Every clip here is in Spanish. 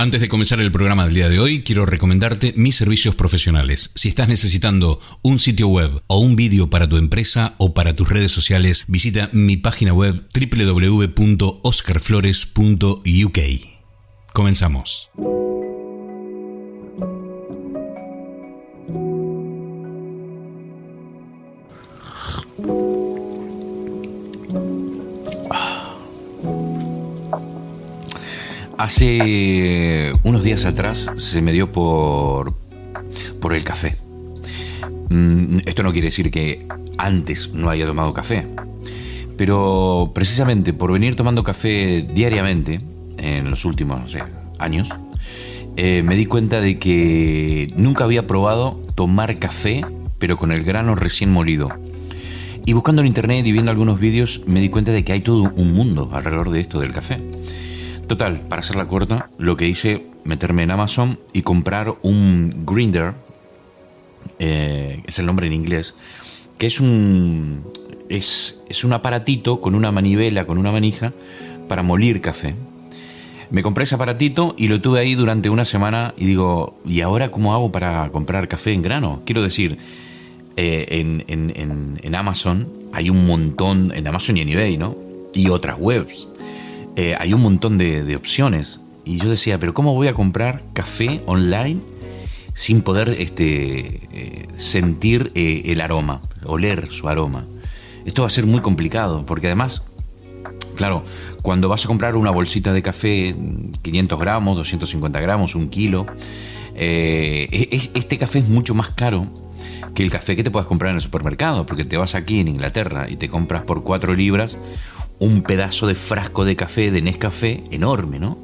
Antes de comenzar el programa del día de hoy, quiero recomendarte mis servicios profesionales. Si estás necesitando un sitio web o un vídeo para tu empresa o para tus redes sociales, visita mi página web www.oscarflores.uk. Comenzamos. Hace unos días atrás se me dio por, por el café. Mm, esto no quiere decir que antes no haya tomado café, pero precisamente por venir tomando café diariamente en los últimos años, eh, me di cuenta de que nunca había probado tomar café, pero con el grano recién molido. Y buscando en internet y viendo algunos vídeos, me di cuenta de que hay todo un mundo alrededor de esto del café. Total, para hacerla corta, lo que hice, meterme en Amazon y comprar un grinder, eh, es el nombre en inglés, que es un, es, es un aparatito con una manivela, con una manija, para molir café. Me compré ese aparatito y lo tuve ahí durante una semana y digo, ¿y ahora cómo hago para comprar café en grano? Quiero decir, eh, en, en, en, Amazon hay un montón, en Amazon y en eBay, ¿no? Y otras webs. Eh, hay un montón de, opciones. Y yo decía, pero ¿cómo voy a comprar café online sin poder este, eh, sentir eh, el aroma, oler su aroma? Esto va a ser muy complicado, porque además, claro, cuando vas a comprar una bolsita de café, 500 gramos, 250 gramos, un kilo, e, este café es mucho más caro que el café que te puedas comprar en el supermercado, porque te vas aquí en Inglaterra y te compras por 4 libras un pedazo de frasco de café, de Nescafé, enorme, ¿no?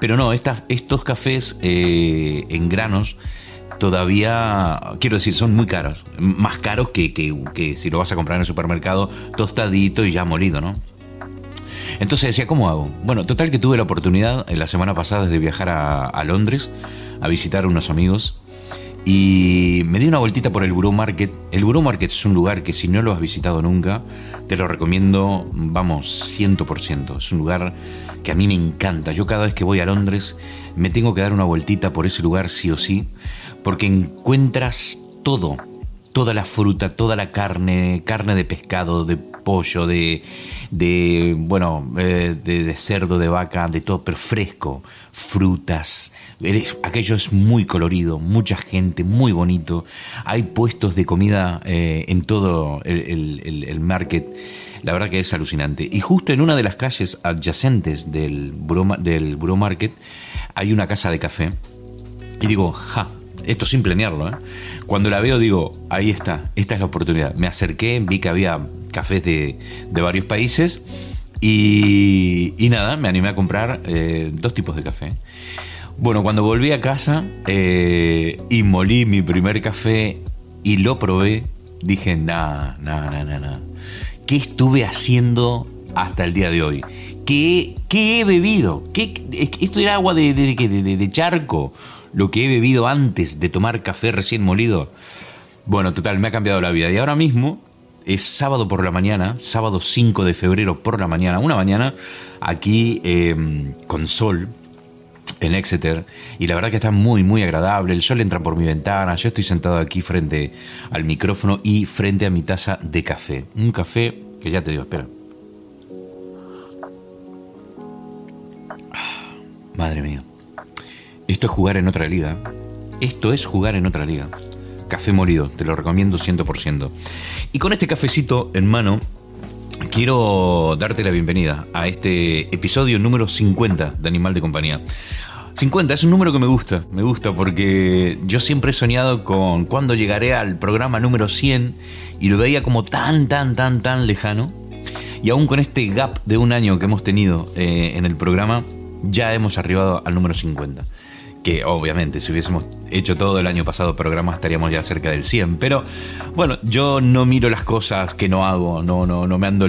Pero no, estos cafés eh, en granos todavía, quiero decir, son muy caros. Más caros que, que, si lo vas a comprar en el supermercado tostadito y ya molido, ¿no? Entonces decía, ¿cómo hago? Bueno, total que tuve la oportunidad en la semana pasada de viajar a, a Londres a visitar unos amigos y me di una vueltita por el Bureau Market. El Bureau Market es un lugar que si no lo has visitado nunca, te lo recomiendo, vamos, 100%. Es un lugar que a mí me encanta. Yo cada vez que voy a Londres me tengo que dar una vueltita por ese lugar sí o sí, porque encuentras todo, toda la fruta, toda la carne, carne de pescado, de pollo, de, de bueno, eh, de, cerdo, de vaca, de todo, pero fresco, frutas. Aquello es muy colorido, mucha gente, muy bonito. Hay puestos de comida eh, en todo el, market. La verdad que es alucinante. Y justo en una de las calles adyacentes del Buro, del Market hay una casa de café. Y digo, ja, esto sin planearlo. ¿eh? Cuando la veo digo, ahí está, esta es la oportunidad. Me acerqué, vi que había cafés de, varios países y, nada, me animé a comprar eh, dos tipos de café. Bueno, cuando volví a casa eh, y molí mi primer café y lo probé, dije, nada, nada, nada, nada. ¿Qué estuve haciendo hasta el día de hoy? ¿Qué, qué he bebido? ¿Qué, ¿Esto era agua de, de, de, de charco? ¿Lo que he bebido antes de tomar café recién molido? Bueno, total, me ha cambiado la vida. Y ahora mismo es sábado por la mañana, sábado 5 de febrero por la mañana, una mañana aquí em, con sol en Exeter y la verdad que está muy muy agradable, el sol entra por mi ventana, yo estoy sentado aquí frente al micrófono y frente a mi taza de café, un café que ya te digo, espera. Ah, madre mía, esto es jugar en otra liga, esto es jugar en otra liga. Café molido, te lo recomiendo 100%. Y con este cafecito en mano, quiero darte la bienvenida a este episodio número 50 de Animal de Compañía. 50 es un número que me gusta, me gusta porque yo siempre he soñado con cuando llegaré al programa número 100 y lo veía como tan, tan, tan, tan lejano. Y aún con este gap de un año que hemos tenido eh, en el programa, ya hemos arribado al número 50 que obviamente si hubiésemos hecho todo el año pasado programa estaríamos ya cerca del 100, pero bueno, yo no miro las cosas que no hago, no, no, no me ando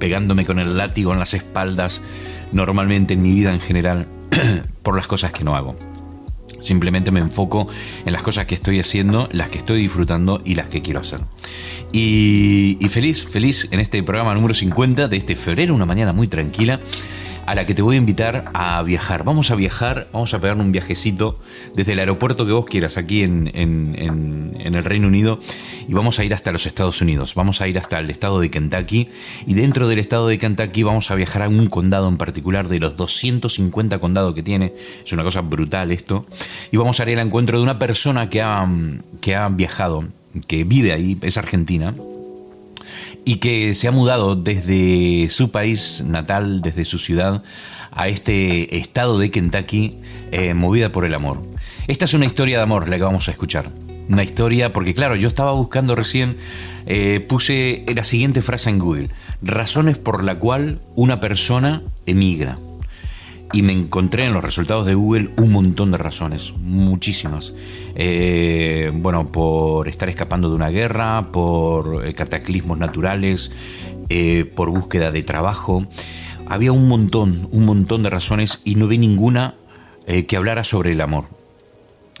pegándome con el látigo en las espaldas normalmente en mi vida en general por las cosas que no hago. Simplemente me enfoco en las cosas que estoy haciendo, las que estoy disfrutando y las que quiero hacer. Y, y feliz, feliz en este programa número 50 de este febrero, una mañana muy tranquila a la que te voy a invitar a viajar. Vamos a viajar, vamos a pegar un viajecito desde el aeropuerto que vos quieras aquí en, en, el Reino Unido y vamos a ir hasta los Estados Unidos. Vamos a ir hasta el estado de Kentucky y dentro del estado de Kentucky vamos a viajar a un condado en particular de los 250 condados que tiene. Es una cosa brutal esto. Y vamos a ir al encuentro de una persona que ha, que ha viajado, que vive ahí, es argentina y que se ha mudado desde su país natal, desde su ciudad, a este estado de Kentucky, eh, movida por el amor. Esta es una historia de amor la que vamos a escuchar. Una historia, porque claro, yo estaba buscando recién, eh, puse la siguiente frase en Google, razones por la cual una persona emigra y me encontré en los resultados de Google un montón de razones, muchísimas. Eh, bueno, por estar escapando de una guerra, por eh, cataclismos naturales, eh, por búsqueda de trabajo. Había un montón, un montón de razones y no vi ninguna que hablara sobre el amor.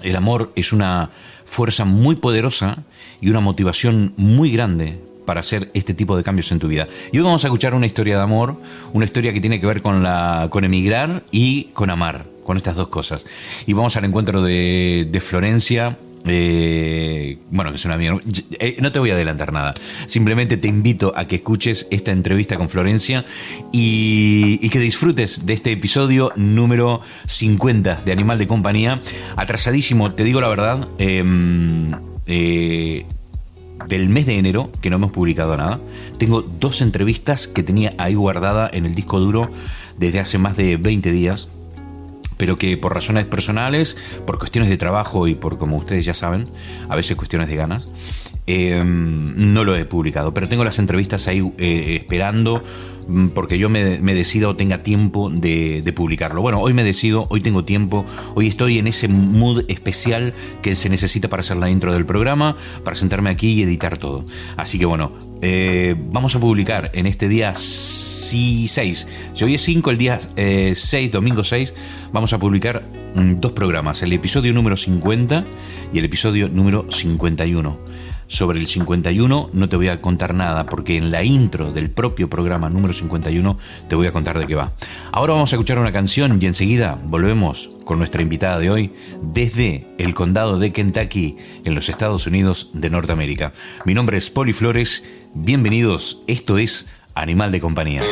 El amor es una fuerza muy poderosa y una motivación muy grande para hacer este tipo de cambios en tu vida. Y hoy vamos a escuchar una historia de amor, una historia que tiene que ver con, la, con emigrar y con amar, con estas dos cosas. Y vamos al encuentro de, Florencia. Eh, bueno, que es una amiga. Eh, no te voy a adelantar nada. Simplemente te invito a que escuches esta entrevista con Florencia y, que disfrutes de este episodio número 50 de Animal de Compañía. Atrasadísimo, te digo la verdad. Em, eh, del mes de enero, que no hemos publicado nada. Tengo dos entrevistas que tenía ahí guardada en el disco duro desde hace más de 20 días, pero que por razones personales, por cuestiones de trabajo y por, como ustedes ya saben, a veces cuestiones de ganas, em, no lo he publicado. Pero tengo las entrevistas ahí eh, esperando porque yo me, decida o tenga tiempo de, publicarlo. Bueno, hoy me decido, hoy tengo tiempo, hoy estoy en ese mood especial que se necesita para hacer la intro del programa, para sentarme aquí y editar todo. Así que bueno, eh, vamos a publicar en este día 6. Si hoy es 5, el día 6, eh, domingo 6, vamos a publicar mm, dos programas, el episodio número 50 y el episodio número 51 sobre el 51 no te voy a contar nada porque en la intro del propio programa número 51 te voy a contar de qué va. Ahora vamos a escuchar una canción y enseguida volvemos con nuestra invitada de hoy desde el condado de Kentucky en los Estados Unidos de Norteamérica. Mi nombre es Poli Flores, bienvenidos, esto es Animal de Compañía.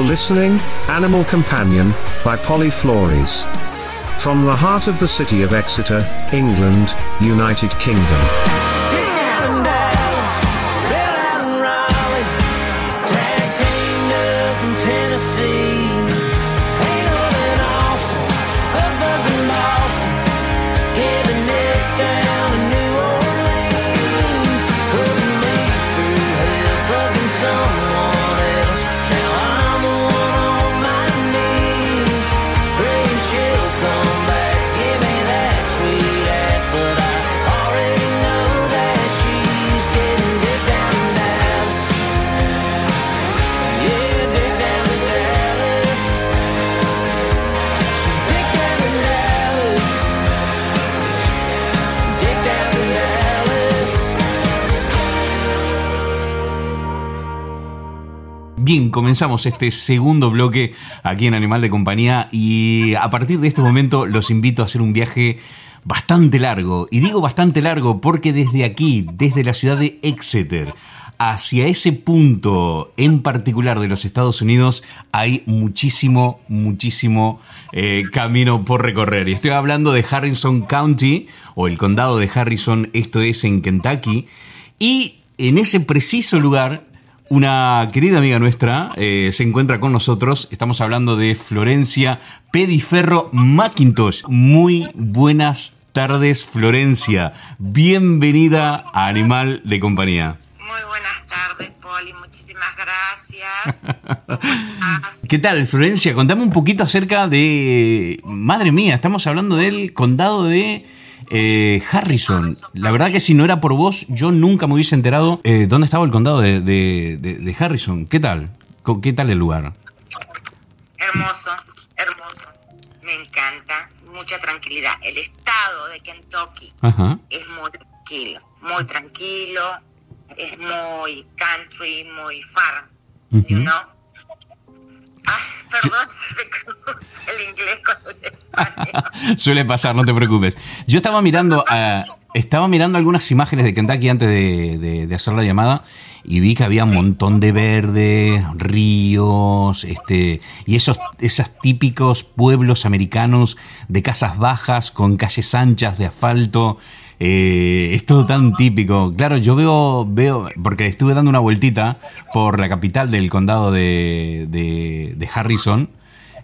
You're listening, Animal Companion, by Polly Flores. From the heart of the city of Exeter, England, United Kingdom. Bien, comenzamos este segundo bloque aquí en Animal de Compañía y a partir de este momento los invito a hacer un viaje bastante largo. Y digo bastante largo porque desde aquí, desde la ciudad de Exeter, hacia ese punto en particular de los Estados Unidos hay muchísimo, muchísimo eh, camino por recorrer. Y estoy hablando de Harrison County o el condado de Harrison, esto es en Kentucky. Y en ese preciso lugar una querida amiga nuestra eh, se encuentra con nosotros. Estamos hablando de Florencia Pediferro Macintosh. Muy buenas tardes, Florencia. Bienvenida a Animal de Compañía. Muy buenas tardes, Poli. Muchísimas gracias. ¿Qué tal, Florencia? Contame un poquito acerca de... Madre mía, estamos hablando del condado de eh, Harrison, la verdad que si no era por vos, yo nunca me hubiese enterado eh, dónde estaba el condado de, Harrison. ¿Qué tal? ¿Qué tal el lugar? Hermoso, hermoso. Me encanta. Mucha tranquilidad. El estado de Kentucky es muy tranquilo, muy tranquilo. Es muy country, muy farm, you know? perdón, se el inglés con el. Suele pasar, no te preocupes. Yo estaba mirando, uh, estaba mirando algunas imágenes de Kentucky antes de, de, hacer la llamada y vi que había un montón de verde, ríos, este, y esos, esos típicos pueblos americanos de casas bajas con calles anchas de asfalto. Eh, es todo tan típico. Claro, yo veo, veo, porque estuve dando una vueltita por la capital del condado de, de, Harrison.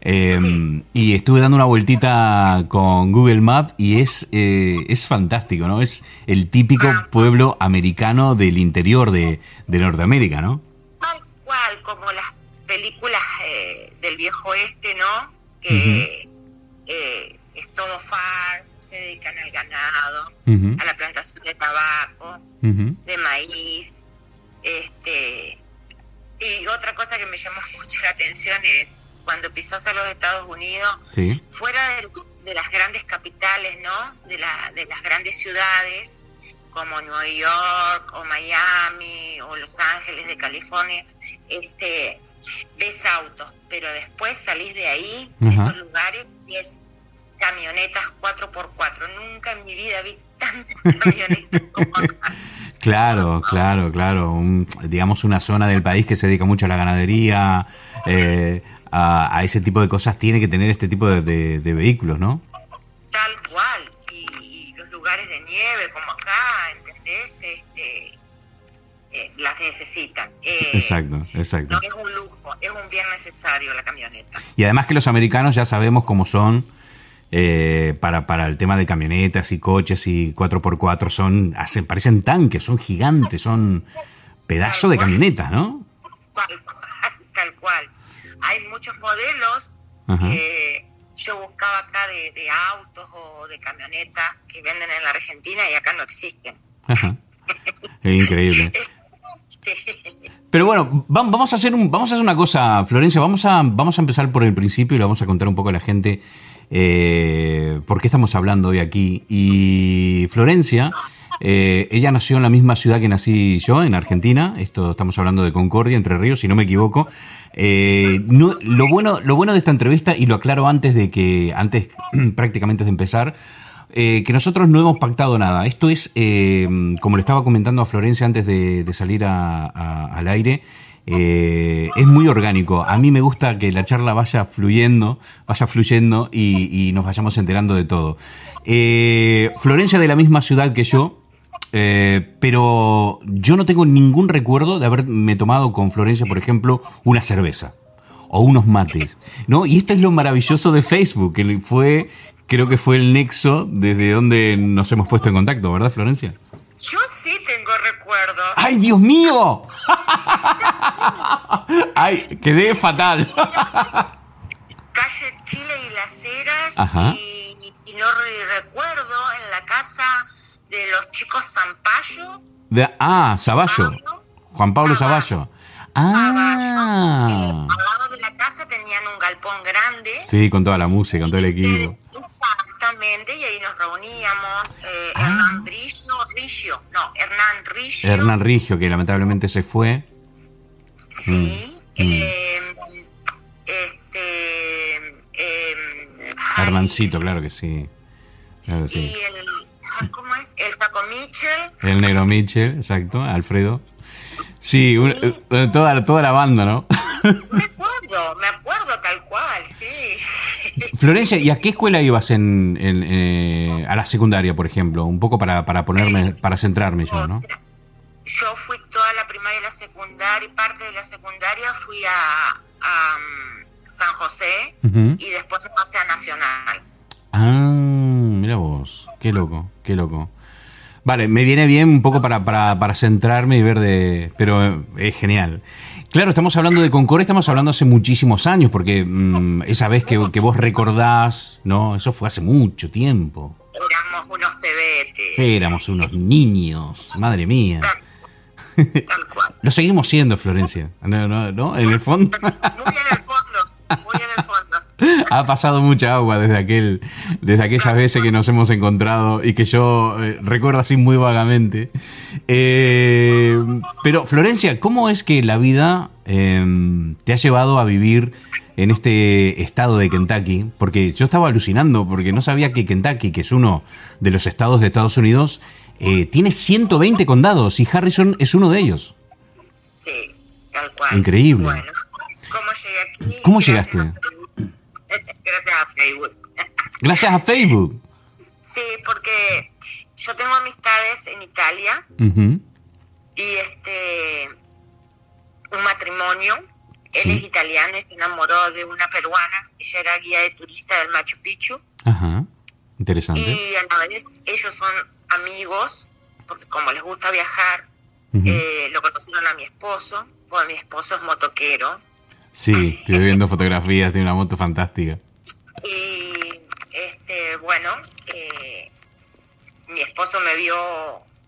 Em, y estuve dando una vueltita con Google Maps y es, eh, es fantástico, ¿no? Es el típico pueblo americano del interior de, Norteamérica, ¿no? Tal cual, como las películas eh, del viejo oeste, ¿no? Que es todo far, se dedican al ganado, a la plantación de tabaco, de maíz. este Y otra cosa que me llamó mucho la atención es cuando pisas a los Estados Unidos, fuera de, las grandes capitales, ¿no? De, la, de las grandes ciudades, como Nueva York o Miami o Los Ángeles de California, este ves autos, pero después salís de ahí, de esos lugares, y es camionetas 4x4. Nunca en mi vida vi tantas camionetas como acá. Claro, claro, claro. digamos una zona del país que se dedica mucho a la ganadería, eh, a, ese tipo de cosas, tiene que tener este tipo de, vehículos, ¿no? Tal cual. Y, los lugares de nieve como acá, ¿entendés? Este, eh, las necesitan. Eh, exacto, exacto. No es un lujo, es un bien necesario la camioneta. Y además que los americanos ya sabemos cómo son eh, para, para el tema de camionetas y coches y 4x4 son, hacen, parecen tanques, son gigantes, son pedazo de camioneta, ¿no? Tal cual, tal cual. Hay muchos modelos que yo buscaba acá de, autos o de camionetas que venden en la Argentina y acá no existen. Ajá. Es increíble. Pero bueno, vamos a hacer un, vamos a hacer una cosa, Florencia, vamos a, vamos a empezar por el principio y le vamos a contar un poco a la gente eh, por qué estamos hablando hoy aquí. Y Florencia, eh, ella nació en la misma ciudad que nací yo, en Argentina. Esto estamos hablando de Concordia, Entre Ríos, si no me equivoco. Eh, lo bueno, lo bueno de esta entrevista y lo aclaro antes de que, antes prácticamente de empezar. que nosotros no hemos pactado nada. Esto es, como le estaba comentando a Florencia antes de, salir al aire, eh, es muy orgánico. A mí me gusta que la charla vaya fluyendo, vaya fluyendo y, nos vayamos enterando de todo. Eh, Florencia de la misma ciudad que yo, eh, pero yo no tengo ningún recuerdo de haberme tomado con Florencia, por ejemplo, una cerveza o unos mates, ¿no? Y esto es lo maravilloso de Facebook, que fue, creo que fue el nexo desde donde nos hemos puesto en contacto, ¿verdad, Florencia? Yo sí tengo recuerdos. ¡Ay, Dios mío! ¡Ay, quedé fatal! Calle Chile y Las Heras Y, si no recuerdo, en la casa de los chicos Zampayo. De, ah, Zaballo. Juan Pablo Zaballo. Ah. al lado de la casa tenían un galpón grande. Sí, con toda la música, con todo el equipo. Exactamente, y ahí nos reuníamos. Eh, ah. Hernán Rigio, no, Hernán Rigio. Hernán Rigio, que lamentablemente se fue. Sí. Mm, mm. Eh, este. Eh, Hernancito, claro que sí. Claro que sí. Y el, ¿cómo es? El Saco Mitchell. El negro Mitchell, exacto, Alfredo. Sí, eh, toda, toda la banda, ¿no? Me acuerdo, me acuerdo tal cual, sí. Florencia, ¿y a qué escuela ibas en, eh, a la secundaria, por ejemplo? Un poco para, para ponerme, para centrarme yo, ¿no? Yo fui toda la primaria y la secundaria, y parte de la secundaria fui a, mm, San José y después me pasé a Nacional. Ah, mira vos, qué loco, qué loco. Vale, me viene bien un poco para, para, para centrarme y ver de... Pero es genial. Claro, estamos hablando de Concord, estamos hablando hace muchísimos años, porque mm, esa vez que, que, vos recordás, ¿no? Eso fue hace mucho tiempo. Éramos unos pebetes. Éramos unos niños, madre mía. Tal, cual. Lo seguimos siendo, Florencia, ¿no? ¿no? ¿no? En el fondo. Muy en el fondo, muy en el fondo ha pasado mucha agua desde aquel, desde aquellas veces que nos hemos encontrado y que yo eh, recuerdo así muy vagamente. Eh, pero Florencia, ¿cómo es que la vida em, te ha llevado a vivir en este estado de Kentucky? Porque yo estaba alucinando porque no sabía que Kentucky, que es uno de los estados de Estados Unidos, eh, tiene 120 condados y Harrison es uno de ellos. Sí, tal cual. Increíble. Bueno, ¿cómo llegué aquí? ¿Cómo llegaste? Gracias a Facebook. Gracias a Facebook. Sí, porque yo tengo amistades en Italia y este un matrimonio. Él es italiano y se enamoró de una peruana. Ella era guía de turista del Machu Picchu. Ajá, interesante. Y a la vez ellos son amigos, porque como les gusta viajar, eh, lo conocieron a mi esposo, porque mi esposo es motoquero. Sí, estoy viendo fotografías, tiene una moto fantástica. Y este, bueno, eh, mi esposo me vio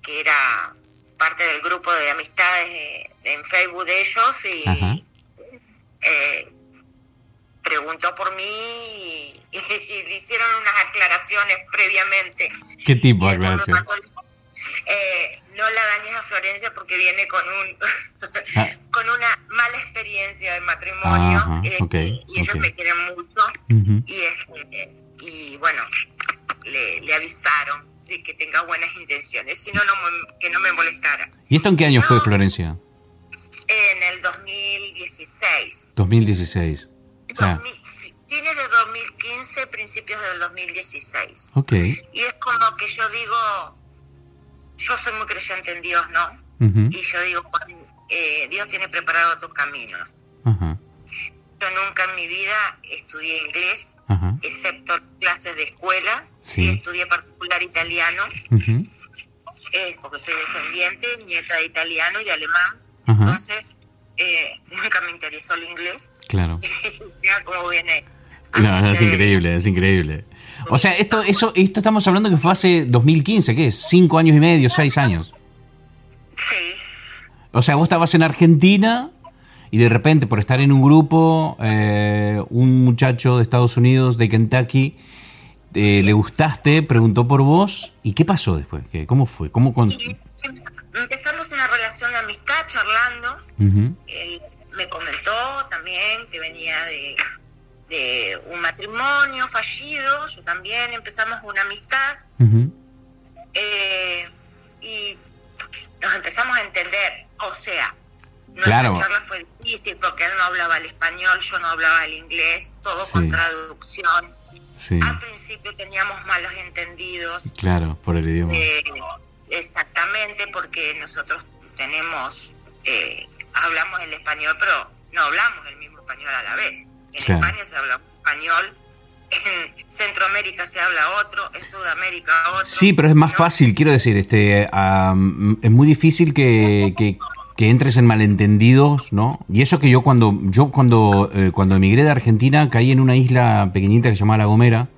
que era parte del grupo de amistades en Facebook de ellos y eh, preguntó por mí y, le hicieron unas aclaraciones previamente. ¿Qué tipo de aclaraciones? Eh, no la dañes a Florencia porque viene con un ah. con una mala experiencia de matrimonio este, y ellos me quieren mucho. Y este, y bueno le, avisaron de que tenga buenas intenciones si no, que no me molestara. ¿y esto en qué año fue Florencia? en el 2016 2016 fines de 2015 principios del 2016 ok. Y es como que yo digo yo soy muy creyente en Dios, ¿no? Y yo digo, eh, Dios tiene preparado tus caminos. Yo nunca en mi vida estudié inglés, excepto clases de escuela. Sí. estudié particular italiano, eh, porque soy descendiente, nieta de italiano y de alemán. Entonces, eh, nunca me interesó el inglés. Claro. ya como viene. No, es increíble, es increíble. O sea, esto, eso, esto estamos hablando que fue hace 2015, ¿qué es? ¿Cinco años y medio, seis años? Sí. O sea, vos estabas en Argentina y de repente por estar en un grupo, eh, un muchacho de Estados Unidos, de Kentucky, eh, le gustaste, preguntó por vos, ¿y qué pasó después? ¿Qué, ¿Cómo fue? ¿Cómo Empezamos una relación de amistad charlando. Él me comentó también que venía de de un matrimonio fallido, yo también empezamos una amistad eh, y nos empezamos a entender, o sea, Nuestra charla fue difícil porque él no hablaba el español, yo no hablaba el inglés, todo con traducción. Al principio teníamos malos entendidos. Claro, por el idioma. Eh, exactamente, porque nosotros tenemos, eh, hablamos el español, pero no hablamos el mismo español a la vez. En España se habla español, en Centroamérica se habla otro, en Sudamérica otro. Sí, pero es más fácil, quiero decir, este, es muy difícil que, que, entres en malentendidos, ¿no? Y eso que yo cuando yo cuando eh, cuando emigré de Argentina caí en una isla pequeñita que se llamaba La Gomera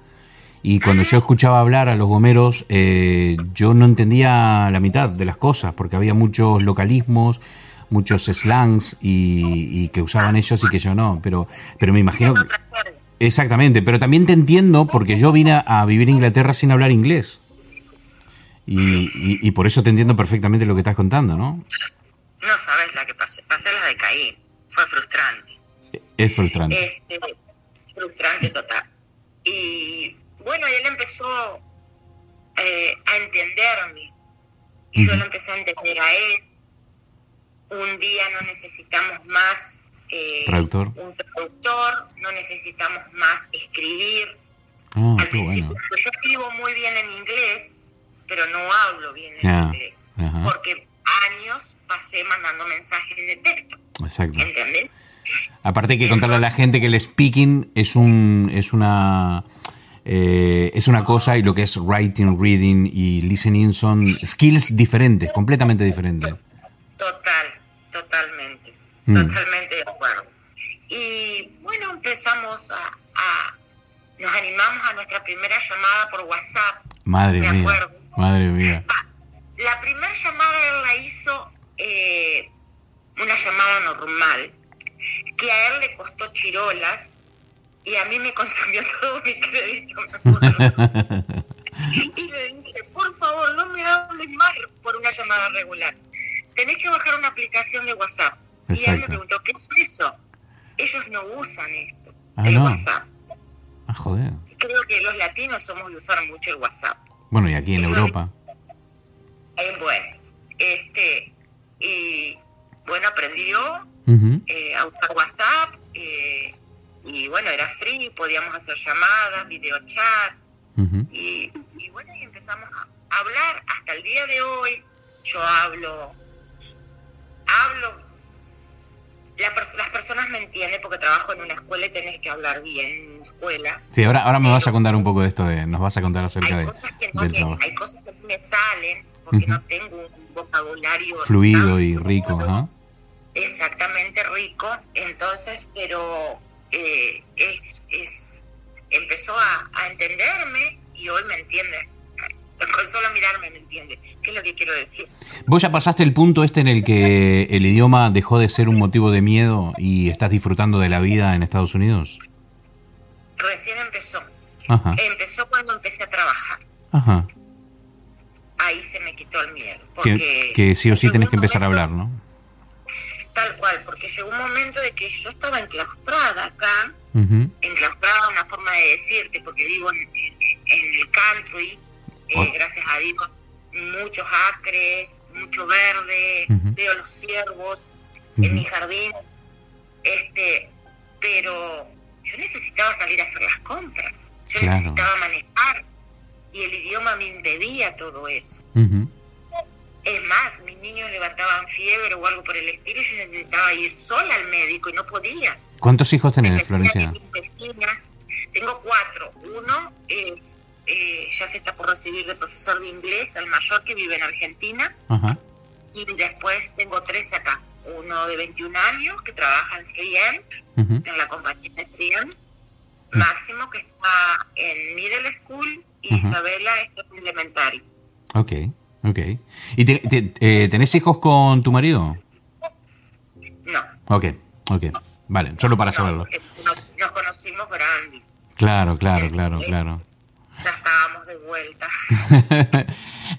y cuando yo escuchaba hablar a los gomeros eh, yo no entendía la mitad de las cosas porque había muchos localismos muchos slangs y, que usaban ellos y que yo no, pero, pero me imagino... Exactamente, pero también te entiendo porque yo vine a vivir en Inglaterra sin hablar inglés. Y, por eso te entiendo perfectamente lo que estás contando, ¿no? No sabes la que pasé. Pasé la de Caín. Fue frustrante. Es frustrante. Este, frustrante total. Y bueno, y él empezó eh, a entenderme. Y yo lo empecé a entender a él un día no necesitamos más eh, traductor. un traductor, no necesitamos más escribir. Ah, Al principio, pues yo escribo muy bien en inglés, pero no hablo bien en inglés, porque años pasé mandando mensajes de texto. Exacto. ¿Entendés? Aparte hay que contarle a la gente que el speaking es un es una eh, es una cosa y lo que es writing, reading y listening son skills diferentes, completamente diferentes. Total, mm. totalmente de acuerdo. Y bueno, empezamos a, nos animamos a nuestra primera llamada por WhatsApp. Madre mía. Madre mía. La primera llamada él la hizo eh, una llamada normal, que a él le costó chirolas y a mí me consumió todo mi crédito, y le dije, por favor, no me hables más por una llamada regular tenés que bajar una aplicación de WhatsApp. Y él me preguntó, ¿qué es eso? Ellos no usan esto, ah, el WhatsApp. Ah, joder. Creo que los latinos somos de usar mucho el WhatsApp. Bueno, y aquí en Europa. Eh, bueno, este, y bueno, aprendió eh, a usar WhatsApp, eh, y bueno, era free, podíamos hacer llamadas, videochat, y, y bueno, y empezamos a hablar hasta el día de hoy. Yo hablo hablo, las personas me entienden porque trabajo en una escuela y tenés que hablar bien en escuela. Sí, ahora, ahora me vas a contar un poco de esto, nos vas a contar acerca hay de, cosas que no Hay cosas que me salen porque no tengo un vocabulario fluido y rico, ¿no? Exactamente rico, entonces, pero eh, es, es, empezó a, a entenderme y hoy me entiende con solo mirarme me entiende. ¿Qué es lo que quiero decir? ¿Vos ya pasaste el punto este en el que el idioma dejó de ser un motivo de miedo y estás disfrutando de la vida en Estados Unidos? Recién empezó. Empezó cuando empecé a trabajar. Ajá. Ahí se me quitó el miedo. Porque que, sí o sí tenés que empezar a hablar, ¿no? Tal cual, porque llegó un momento de que yo estaba enclaustrada acá, enclaustrada una forma de decirte, porque vivo en, en el country, eh, gracias a Dios, muchos acres, mucho verde, veo los ciervos en mi jardín, este, pero yo necesitaba salir a hacer las compras, yo necesitaba manejar y el idioma me impedía todo eso. Es más, mis niños levantaban fiebre o algo por el estilo y yo necesitaba ir sola al médico y no podía. ¿Cuántos hijos tenés, Florencia? Tengo cuatro. Uno es eh, ya se está por recibir de profesor de inglés, el mayor que vive en Argentina. Y después tengo tres acá. Uno de 21 años que trabaja en 3M, en la compañía de 3M. Máximo que está en middle school y Isabela está en elementary. Ok, ok. ¿Y eh, tenés hijos con tu marido? No. Ok, ok. Vale, solo para saberlo. Nos, nos conocimos grandes. Claro, claro, claro, claro de vuelta.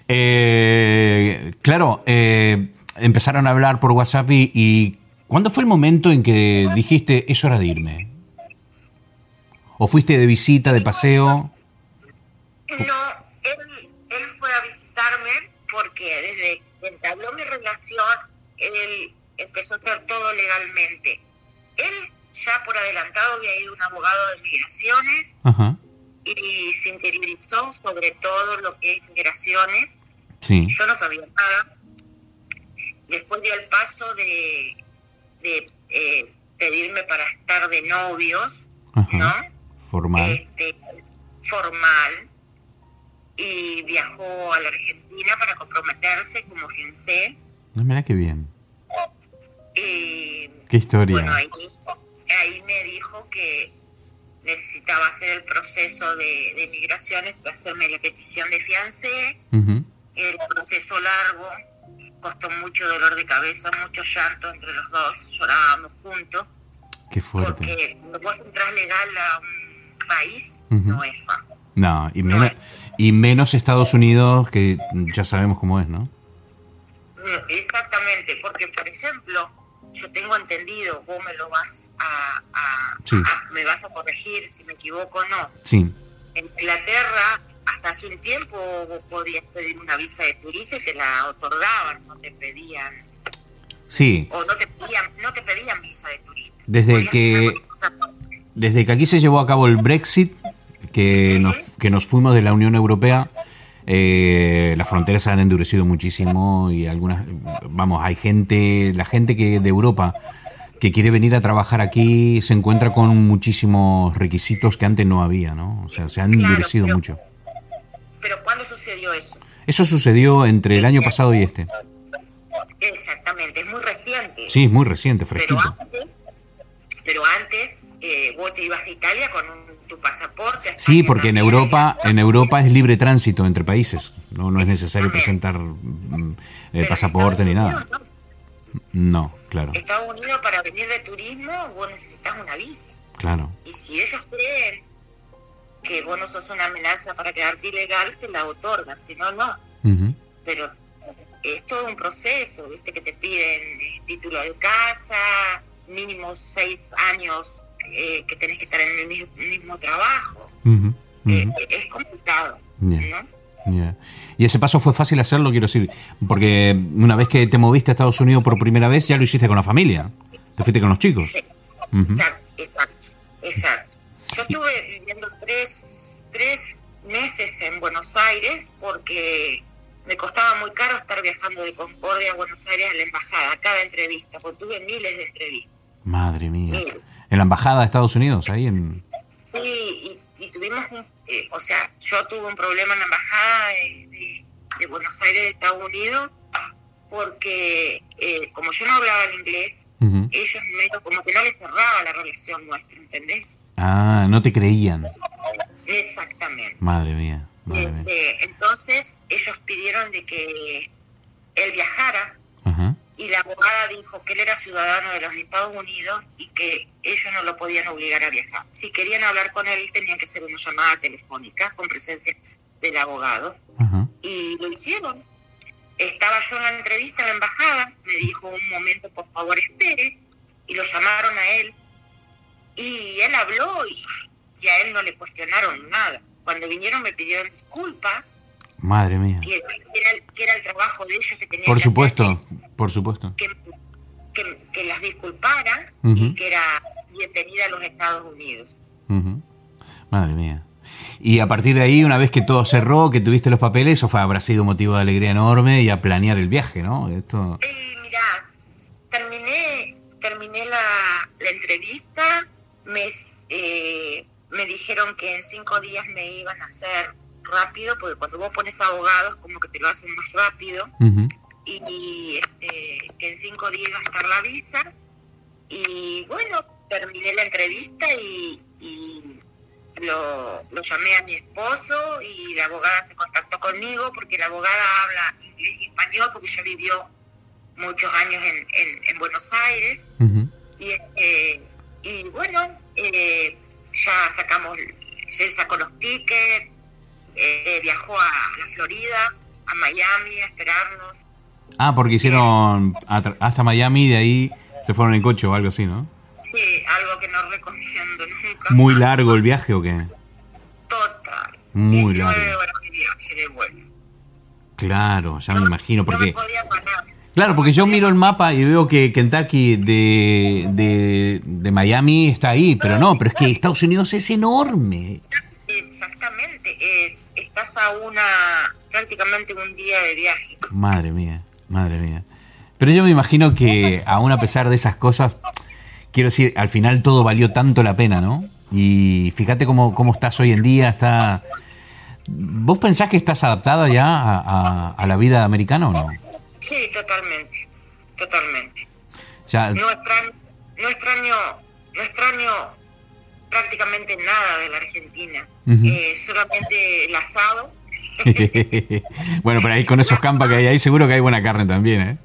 Eh, claro, eh, empezaron a hablar por WhatsApp y, ¿cuándo fue el momento en que dijiste es hora de irme? ¿O fuiste de visita, de paseo? No, él, fue a visitarme porque desde que entabló mi relación, él empezó a hacer todo legalmente. Él ya por adelantado había ido un abogado de migraciones y se interiorizó sobre todo lo que es migraciones. Sí. Yo no sabía nada. Después dio el paso de, de eh, pedirme para estar de novios, ¿no? Formal. Este, formal. Y viajó a la Argentina para comprometerse como fiancé. No, mira qué bien. Y, qué historia. Bueno, ahí, ahí me dijo que necesitaba hacer el proceso de, de migraciones para hacerme la petición de fiancé. El proceso largo, costó mucho dolor de cabeza, mucho llanto entre los dos, llorábamos juntos. Qué fuerte. Porque vos entras legal a un país, no es fácil. No, y, menos, y menos Estados Unidos, que ya sabemos cómo es, ¿no? Exactamente, porque por ejemplo, yo tengo entendido, vos me lo vas a, me vas a corregir si me equivoco o no. Sí. En Inglaterra, hasta hace un tiempo vos podías pedir una visa de turista y te la otorgaban, no te pedían. Sí. O no te pedían, no te pedían visa de turista. Desde que desde que aquí se llevó a cabo el Brexit, que nos, que nos fuimos de la Unión Europea, eh, las fronteras se han endurecido muchísimo y algunas, vamos, hay gente, la gente que de Europa que quiere venir a trabajar aquí se encuentra con muchísimos requisitos que antes no había, ¿no? O sea, se han endurecido mucho. ¿Pero cuándo sucedió eso? Eso sucedió entre el año pasado y este. Exactamente, es muy reciente. Sí, es muy reciente, fresquito. Pero antes, pero antes eh, vos te ibas a Italia con tu pasaporte. Sí, porque en Europa, en Europa es libre tránsito entre países. No, no es necesario presentar mm, eh, pasaporte ni nada. No, claro. Estados Unidos para venir de turismo vos necesitas una visa. Claro. Y si ellos creen que vos no sos una amenaza para quedarte ilegal, te la otorgan, si no, no. Pero es todo un proceso, viste que te piden título de casa, mínimo seis años eh, que tenés que estar en el mismo, trabajo. Eh, es complicado, ¿no? Y ese paso fue fácil hacerlo, quiero decir, porque una vez que te moviste a Estados Unidos por primera vez, ya lo hiciste con la familia. Te fuiste con los chicos. Exacto, exacto, exacto. Yo estuve viviendo tres, tres meses en Buenos Aires porque me costaba muy caro estar viajando de Concordia a Buenos Aires a la embajada, cada entrevista, porque tuve miles de entrevistas. Madre mía. ¿En la embajada de Estados Unidos? Ahí en... Sí, y, tuvimos un, eh, o sea, yo tuve un problema en la embajada de, Buenos Aires de Estados Unidos porque eh, como yo no hablaba el inglés, ellos medio como que no les cerraba la relación nuestra, ¿entendés? Ah, no te creían. Exactamente. Madre mía. Este, entonces ellos pidieron de que él viajara y la abogada dijo que él era ciudadano de los Estados Unidos y que ellos no lo podían obligar a viajar. Si querían hablar con él tenían que hacer una llamada telefónica con presencia del abogado y lo hicieron. Estaba yo en la entrevista en la embajada, me dijo un momento por favor espere y lo llamaron a él y él habló y, y a él no le cuestionaron nada. Cuando vinieron me pidieron disculpas Madre mía. Que, era, el trabajo de ellos que tenían Por supuesto, por supuesto. Que, que, las disculparan y que era bienvenida a los Estados Unidos. Madre mía. Y a partir de ahí, una vez que todo cerró, que tuviste los papeles, eso fue, habrá sido motivo de alegría enorme y a planear el viaje, ¿no? Esto... Mira, terminé, terminé la, la entrevista, me, eh, me dijeron que en cinco días me iban a hacer rápido, porque cuando vos pones abogados, como que te lo hacen más rápido. Y este, que en cinco días va a estar la visa. Y bueno, terminé la entrevista y, lo, lo, llamé a mi esposo y la abogada se contactó conmigo porque la abogada habla inglés y español porque ella vivió muchos años en, en, Buenos Aires. y, este, y bueno, eh, ya sacamos, ya sacó los tickets, eh, viajó a la Florida, a Miami a esperarnos. Ah, porque hicieron hasta Miami y de ahí se fueron en coche o algo así, ¿no? Sí, algo que no recomiendo nunca. ¿Muy largo el viaje o qué? Total. Muy largo. horas de viaje de vuelo. Claro, ya me imagino, porque... No podía parar. Claro, porque yo miro el mapa y veo que Kentucky de, de, de, Miami está ahí, pero no, pero es que Estados Unidos es enorme. Exactamente, es, estás a una prácticamente un día de viaje. Madre mía, madre mía. Pero yo me imagino que aún a pesar de esas cosas, quiero decir, al final todo valió tanto la pena, ¿no? Y fíjate cómo, cómo estás hoy en día, está... ¿Vos pensás que estás adaptada ya a, a la vida americana o no? Sí, totalmente, totalmente. No, extraño, no, extraño, prácticamente nada de la Argentina, eh, solamente el asado. bueno, pero ahí con esos campas que hay ahí seguro que hay buena carne también, ¿eh?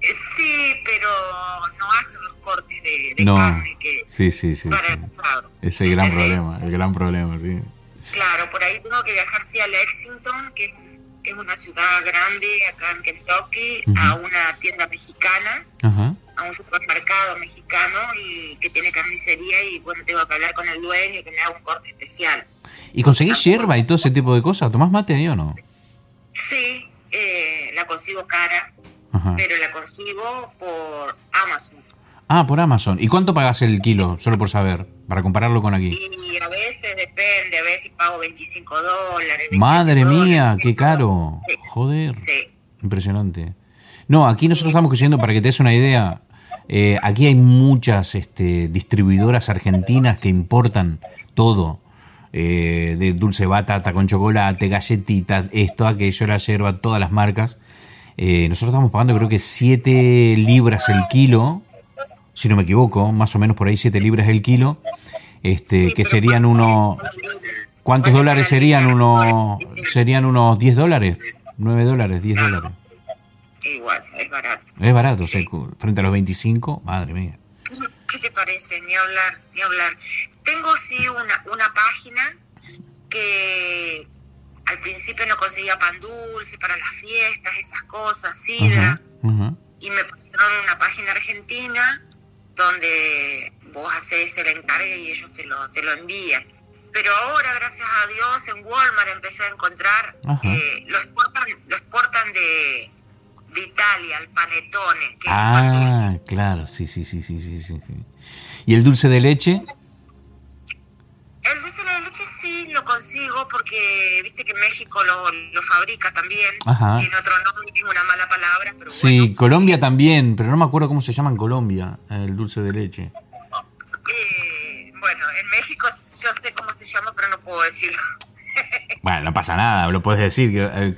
Sí, pero no hacen los cortes de, carne que sí, sí, sí, para el asado. Ese es el gran problema, el gran problema, sí. Claro, por ahí tengo que viajar sí a Lexington, que es es una ciudad grande acá en Kentucky, a una tienda mexicana, a un supermercado mexicano y que tiene carnicería y bueno, tengo que hablar con el dueño que me haga un corte especial. ¿Y conseguís hierba y todo ese tipo de cosas? ¿Tomás mate ahí o no? Sí, eh, la consigo cara, pero la consigo por Amazon. Ah, por Amazon. ¿Y cuánto pagas el kilo? Solo por saber, para compararlo con aquí. Y a veces depende, a veces pago 25 dólares. Madre mía, qué caro. Joder. Sí. Impresionante. No, aquí nosotros estamos consiguiendo, para que te des una idea, eh, aquí hay muchas este, distribuidoras argentinas que importan todo. Eh, de dulce batata con chocolate, galletitas, esto, aquello, la yerba, todas las marcas. Eh, nosotros estamos pagando creo que 7 libras el kilo si no me equivoco, más o menos por ahí 7 libras el kilo, este, que serían unos... ¿Cuántos dólares serían? Unos, ¿Serían unos 10 dólares? 9 dólares, 10 dólares. Igual, es barato. Es barato, frente a los 25, madre mía. ¿Qué te parece? Ni hablar, ni hablar. Tengo sí una, una página que al principio no conseguía pan dulce para las fiestas, esas cosas, sidra. Y me pusieron una página argentina donde vos haces el encargue y ellos te lo, te lo envían. Pero ahora, gracias a Dios, en Walmart empecé a encontrar, eh, lo, exportan, lo exportan de, de Italia, el panetone. Que ah, claro, sí, sí, sí, sí, sí, sí. ¿Y el dulce de leche? El dulce de leche sí lo consigo porque viste que México lo, lo fabrica también. Ajá. En otro nombre es una mala palabra, pero Sí, Colombia también, pero no me acuerdo cómo se llama en Colombia el dulce de leche. Eh, bueno, en México yo sé cómo se llama, pero no puedo decirlo. bueno, no pasa nada, lo puedes decir. Eh,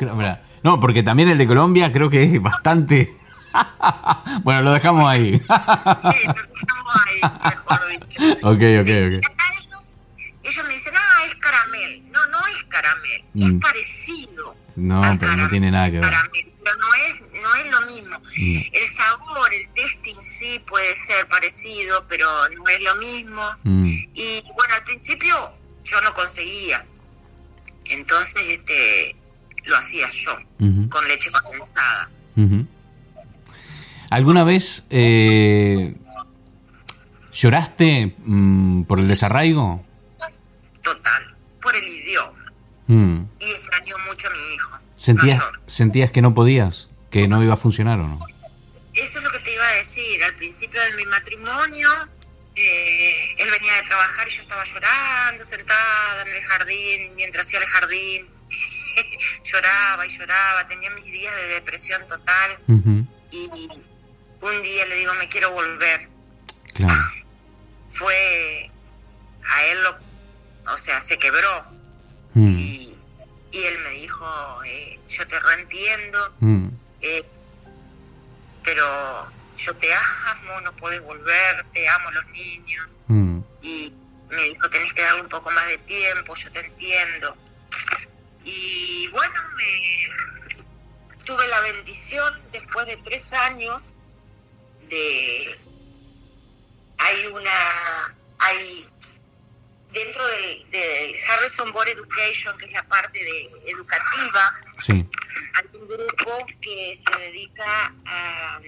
no, porque también el de Colombia creo que es bastante... bueno, lo dejamos ahí. sí, lo dejamos ahí, mejor dicho. Ok, ok, ok ellos me dicen, ah, es caramel. No, no es caramel, es mm. parecido. No, pero no tiene nada que ver. pero no es, no es lo mismo. Mm. El sabor, el testing sí puede ser parecido, pero no es lo mismo. Mm. Y bueno, al principio yo no conseguía. Entonces, este, lo hacía yo, con leche condensada. ¿Alguna vez eh, lloraste por el desarraigo? Total por el idioma. Mm. Y extraño mucho a mi hijo. ¿Sentías, ¿Sentías que no podías? ¿Que no iba a funcionar o no? Eso es lo que te iba a decir. Al principio de mi matrimonio, eh, él venía de trabajar y yo estaba llorando, sentada en el jardín, mientras hacía el jardín. lloraba y lloraba, tenía mis días de depresión total. Y un día le digo, me quiero volver. Claro. Fue a él lo o sea, se quebró. Mm. Y, él me dijo, eh, yo te reentiendo, mm. eh, pero yo te amo, no puedes volver, te amo los niños. Mm. Y me dijo, tenés que darle un poco más de tiempo, yo te entiendo. Y bueno, me, tuve la bendición después de tres años de... Hay una... Hay dentro del, Harrison Board Education, que es la parte de educativa, hay un grupo que se dedica a,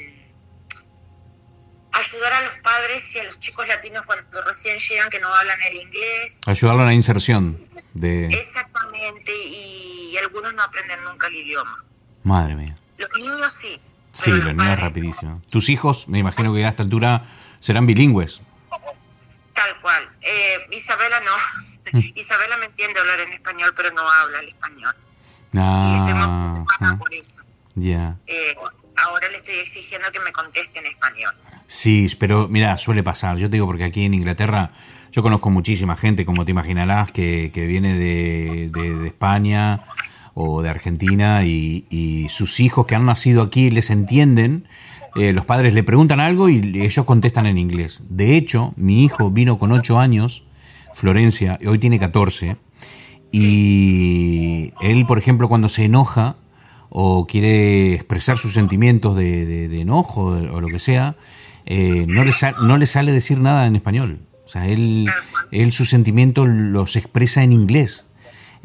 ayudar a los padres y a los chicos latinos cuando recién llegan que no hablan el inglés. Ayudarlo a la inserción. de Exactamente, y algunos no aprenden nunca el idioma. Madre mía. Los niños sí, Sí, los niños rapidísimo. Tus hijos, me imagino que a esta altura serán bilingües. Tal cual. Eh, Isabela no. Mm. Isabela me entiende hablar en español, pero no habla el español. Ah, y estoy muy preocupada por eso. Ya. Eh, ahora le estoy exigiendo que me conteste en español. Sí, pero mira, suele pasar. Yo te digo porque aquí en Inglaterra yo conozco muchísima gente, como te imaginarás, que, que viene de, de, España o de Argentina y, sus hijos que han nacido aquí les entienden. Eh, los padres le preguntan algo y ellos contestan en inglés. De hecho, mi hijo vino con 8 años, Florencia, hoy tiene 14, y él, por ejemplo, cuando se enoja, o quiere expresar sus sentimientos de, enojo o lo que sea, eh, no, le no le sale decir nada en español. O sea, él, él sus sentimientos los expresa en inglés.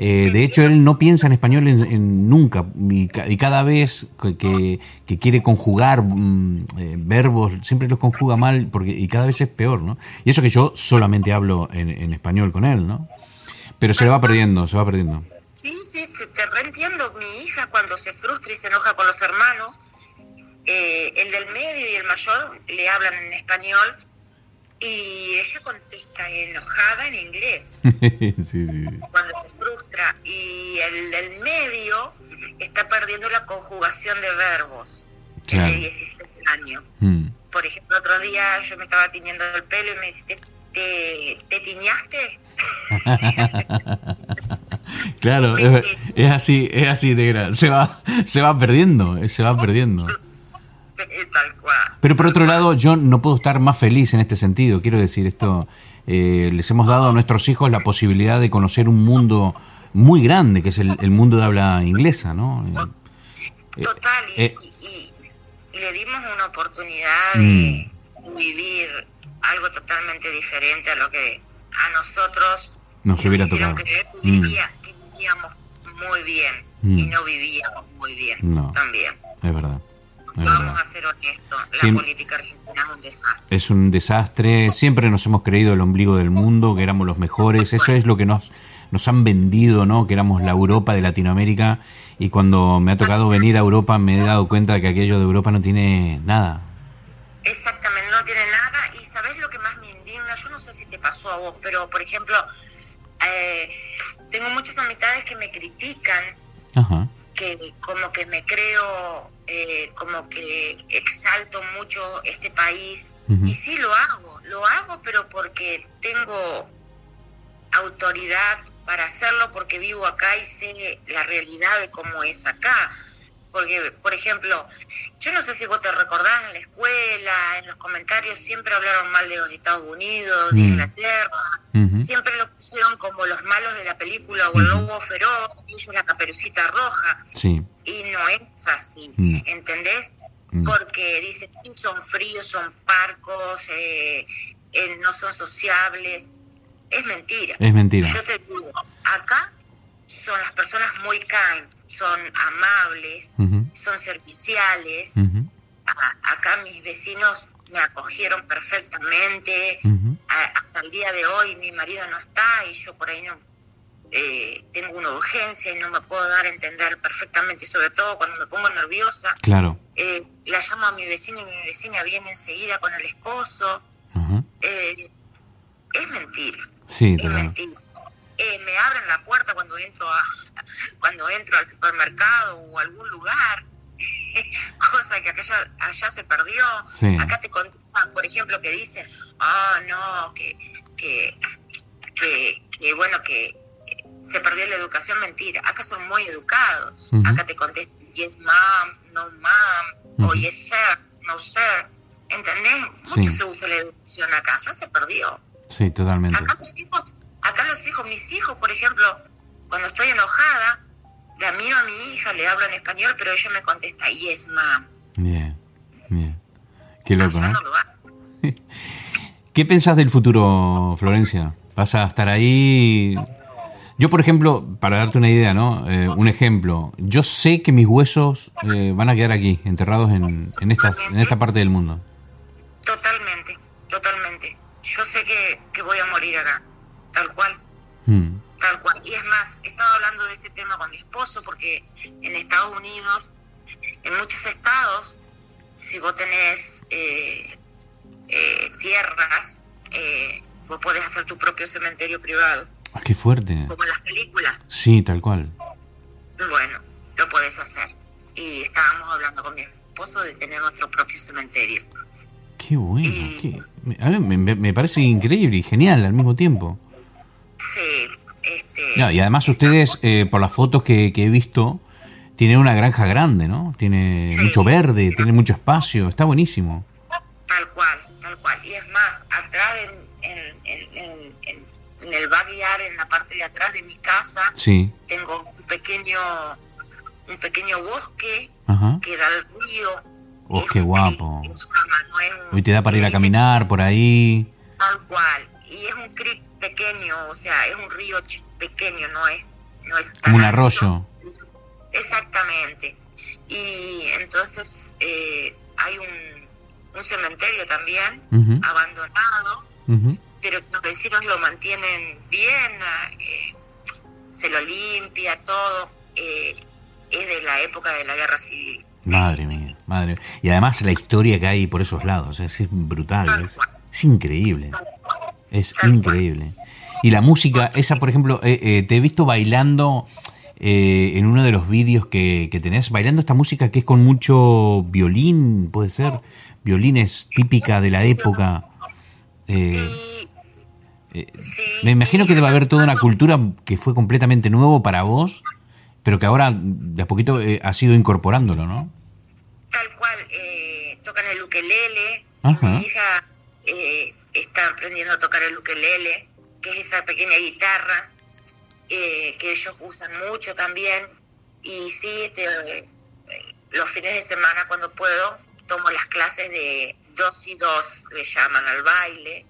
Eh, de hecho, él no piensa en español en, nunca y, cada vez que, quiere conjugar mm, eh, verbos, siempre los conjuga mal porque, y cada vez es peor, ¿no? Y eso que yo solamente hablo en, en español con él, ¿no? Pero se le va perdiendo, se va perdiendo. Sí, sí, te reentiendo. Mi hija cuando se frustra y se enoja con los hermanos, eh, el del medio y el mayor le hablan en español y ella contesta enojada en inglés. sí, sí. Cuando se frustra. Y el del medio está perdiendo la conjugación de verbos. Claro. de 16 años. Mm. Por ejemplo, otro día yo me estaba tiñendo el pelo y me dice, ¿te, te tiñaste? Claro, es, así, es así, negra. Se va, se va perdiendo, se va perdiendo. Pero por otro lado, yo no puedo estar más feliz en este sentido. Quiero decir, esto eh, les hemos dado a nuestros hijos la posibilidad de conocer un mundo muy grande, que es el, mundo de habla inglesa, ¿no? Eh, Total, eh, y, le dimos una oportunidad de mm. vivir algo totalmente diferente a lo que a nosotros nos hubiera tocado. Mm vivíamos muy bien y mm. no vivíamos muy bien también. Es verdad. Vamos a ser honestos, la política argentina es un desastre. Es un desastre, siempre nos hemos creído el ombligo del mundo, que éramos los mejores, eso es lo que nos, nos han vendido, ¿no? Que éramos la Europa de Latinoamérica y cuando me ha tocado venir a Europa me he dado cuenta de que aquello de Europa no tiene nada. Exactamente, no tiene nada y ¿sabes lo que más me indigna? Yo no sé si te pasó a vos, pero por ejemplo, eh, tengo muchas amistades que me critican, que como que me creo, eh, como que exalto mucho este país. Y sí lo hago, lo hago, pero porque tengo autoridad para hacerlo, porque vivo acá y sé la realidad de cómo es acá. Porque, por ejemplo, yo no sé si vos te recordás en la escuela, en los comentarios siempre hablaron mal de los Estados Unidos, de mm. Inglaterra, siempre lo pusieron como los malos de la película o el lobo feroz, y la caperucita roja. Y no es así, mm. ¿entendés? Mm. Porque dicen, sí, son fríos, son parcos, eh, eh, no son sociables. Es mentira. Es mentira. Yo te digo, acá son las personas muy kind son amables, son serviciales. acá mis vecinos me acogieron perfectamente. hasta el día de hoy mi marido no está y yo por ahí no eh, tengo una urgencia y no me puedo dar a entender perfectamente, sobre todo cuando me pongo nerviosa. Claro. Eh, la llamo a mi vecino y mi vecina viene enseguida con el esposo. Eh, es mentira. Sí, es mentira. Me abren la puerta cuando entro a, cuando entro al supermercado o algún lugar, cosa que allá, allá se perdió. Acá te contestan, por ejemplo, que dicen, ah, no, que, que, que, bueno, que se perdió la educación, mentira. Acá son muy educados. Acá te contestan, yes, mom, no, mom, o yes, sir, no, sir. ¿Entendés? Mucho se usa la educación acá, ya se perdió. Sí, totalmente. Acá los hijos, los hijos, mis hijos, por ejemplo, cuando estoy enojada, la miro a mi hija, le hablo en español, pero ella me contesta, yes, mom. Bien, bien. Qué loco, ¿no? ¿Qué pensás del futuro, Florencia? ¿Vas a estar ahí? Yo, por ejemplo, para darte una idea, ¿no? Eh, un ejemplo. Yo sé que mis huesos eh, van a quedar aquí, enterrados en, en, esta, en esta parte del mundo. Totalmente, totalmente. Yo sé que, que voy a morir acá, tal cual. Hmm. Tal cual. Y es más, he estado hablando de ese tema con mi esposo porque en Estados Unidos, en muchos estados, si vos tenés tierras, vos podés hacer tu propio cementerio privado. Ah, qué fuerte. Como en las películas. Sí, tal cual. Bueno, lo podés hacer. Y estábamos hablando con mi esposo de tener nuestro propio cementerio. Qué bueno. A mí me, parece increíble y genial al mismo tiempo. Sí. Este, y además ustedes, eh, por las fotos que, he visto, tienen una granja grande, ¿no? Tiene mucho verde, tiene mucho espacio, está buenísimo. Tal cual, tal cual. Y es más, atrás en, en, en el backyard, en la parte de atrás de mi casa, sí. tengo un pequeño un pequeño bosque que da al río. Oh, qué guapo. Hoy te da para ir a caminar por ahí. Tal cual. Y es un creek pequeño, o sea, es un río pequeño, no es, no es Como un arroyo. Exactamente. Y entonces eh, hay un, un, cementerio también, abandonado, pero los vecinos lo mantienen bien, eh, se lo limpia todo. Eh, es de la época de la guerra civil. Madre mía, madre Y además la historia que hay por esos lados es, brutal, es, increíble. Es increíble. Y la música, esa por ejemplo, eh, eh, te he visto bailando eh, en uno de los vídeos que, que, tenés, bailando esta música que es con mucho violín, puede ser, violines típica de la época. Me imagino que debe haber toda una cultura que fue completamente nuevo para vos pero que ahora de a poquito eh, ha sido incorporándolo, ¿no? Tal cual, eh, tocan el ukelele, mi hija eh, está aprendiendo a tocar el ukelele, que es esa pequeña guitarra que ellos usan mucho también, y sí, este, los fines de semana cuando puedo, tomo las clases de dos y dos, le llaman al baile,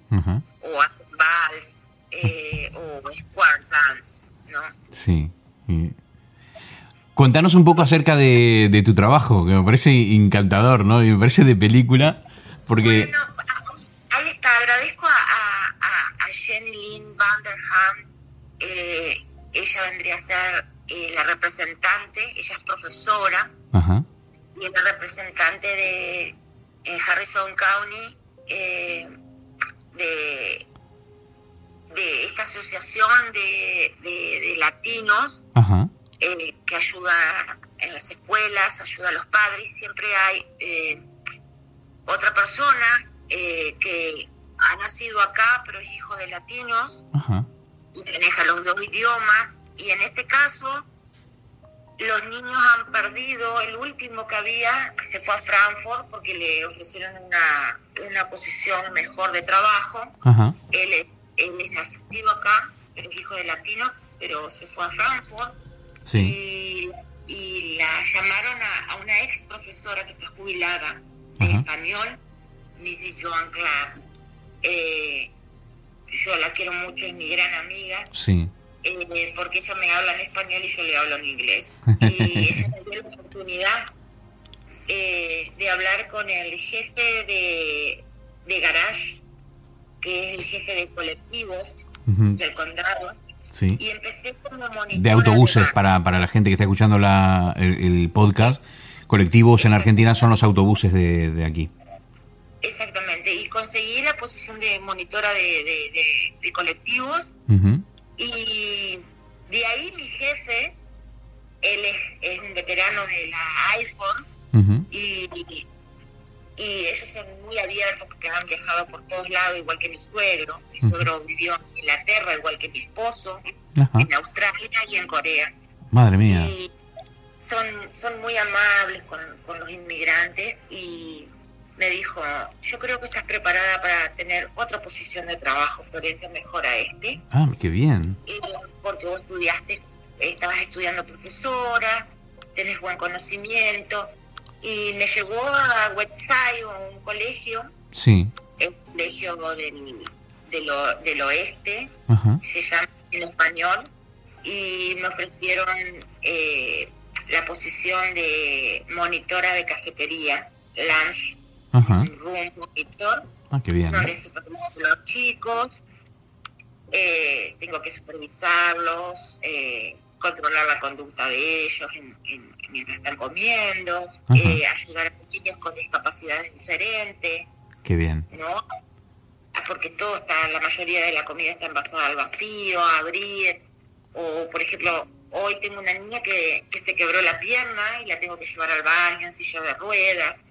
o hacen vals, o square dance, ¿no? Sí. Contanos un poco acerca de, tu trabajo, que me parece encantador, ¿no? Y me parece de película, porque... Bueno, ahí está, agradezco a, Jenny Lynn Vanderham. Eh, ella vendría a ser eh, la representante, ella es profesora, y es la representante de Harrison County de, de esta asociación de, de latinos. Ajá eh, que ayuda en las escuelas, ayuda a los padres. Siempre hay eh, otra persona eh, que ha nacido acá, pero es hijo de latinos y maneja los dos idiomas. Y en este caso, los niños han perdido, el último que había se fue a Frankfurt porque le ofrecieron una, una posición mejor de trabajo. Él, él, es nacido acá, pero es hijo de latino, pero se fue a Frankfurt y, la llamaron a, una ex profesora que está jubilada de español, Mrs. Joan Clark. Eh, yo la quiero mucho, es mi gran amiga. Sí. Eh, porque ella me habla en español y yo le hablo en inglés. Y ella me dio la oportunidad eh, de hablar con el jefe de, de Garage, que es el jefe de colectivos del condado y empecé como de autobuses para, para la gente que está escuchando la, el, podcast. Colectivos en Argentina son los autobuses de, de aquí. Exactamente, y conseguí la posición de monitora de, de, colectivos y de ahí mi jefe, él es, un veterano de la Air Force y y ellos son muy abiertos porque han viajado por todos lados, igual que mi suegro. Mi suegro vivió en Inglaterra, igual que mi esposo, en Australia y en Corea. Madre mía. Y son, son muy amables con, con los inmigrantes y me dijo, yo creo que estás preparada para tener otra posición de trabajo, Florencia, mejor a este. Ah, qué bien. porque vos estudiaste, estabas estudiando profesora, tenés buen conocimiento, y me llevó a Westside, un colegio, sí. el colegio del, del oeste, se llama en español, y me ofrecieron eh, la posición de monitora de cafetería, lunch, room monitor, ah, qué bien. donde los chicos, eh, tengo que supervisarlos, eh, controlar la conducta de ellos en, mientras están comiendo, eh, ayudar a niños con discapacidades diferentes. Qué bien. ¿No? Porque todo está, la mayoría de la comida está envasada al vacío, a abrir. O, por ejemplo, hoy tengo una niña que, que se quebró la pierna y la tengo que llevar al baño en silla de ruedas.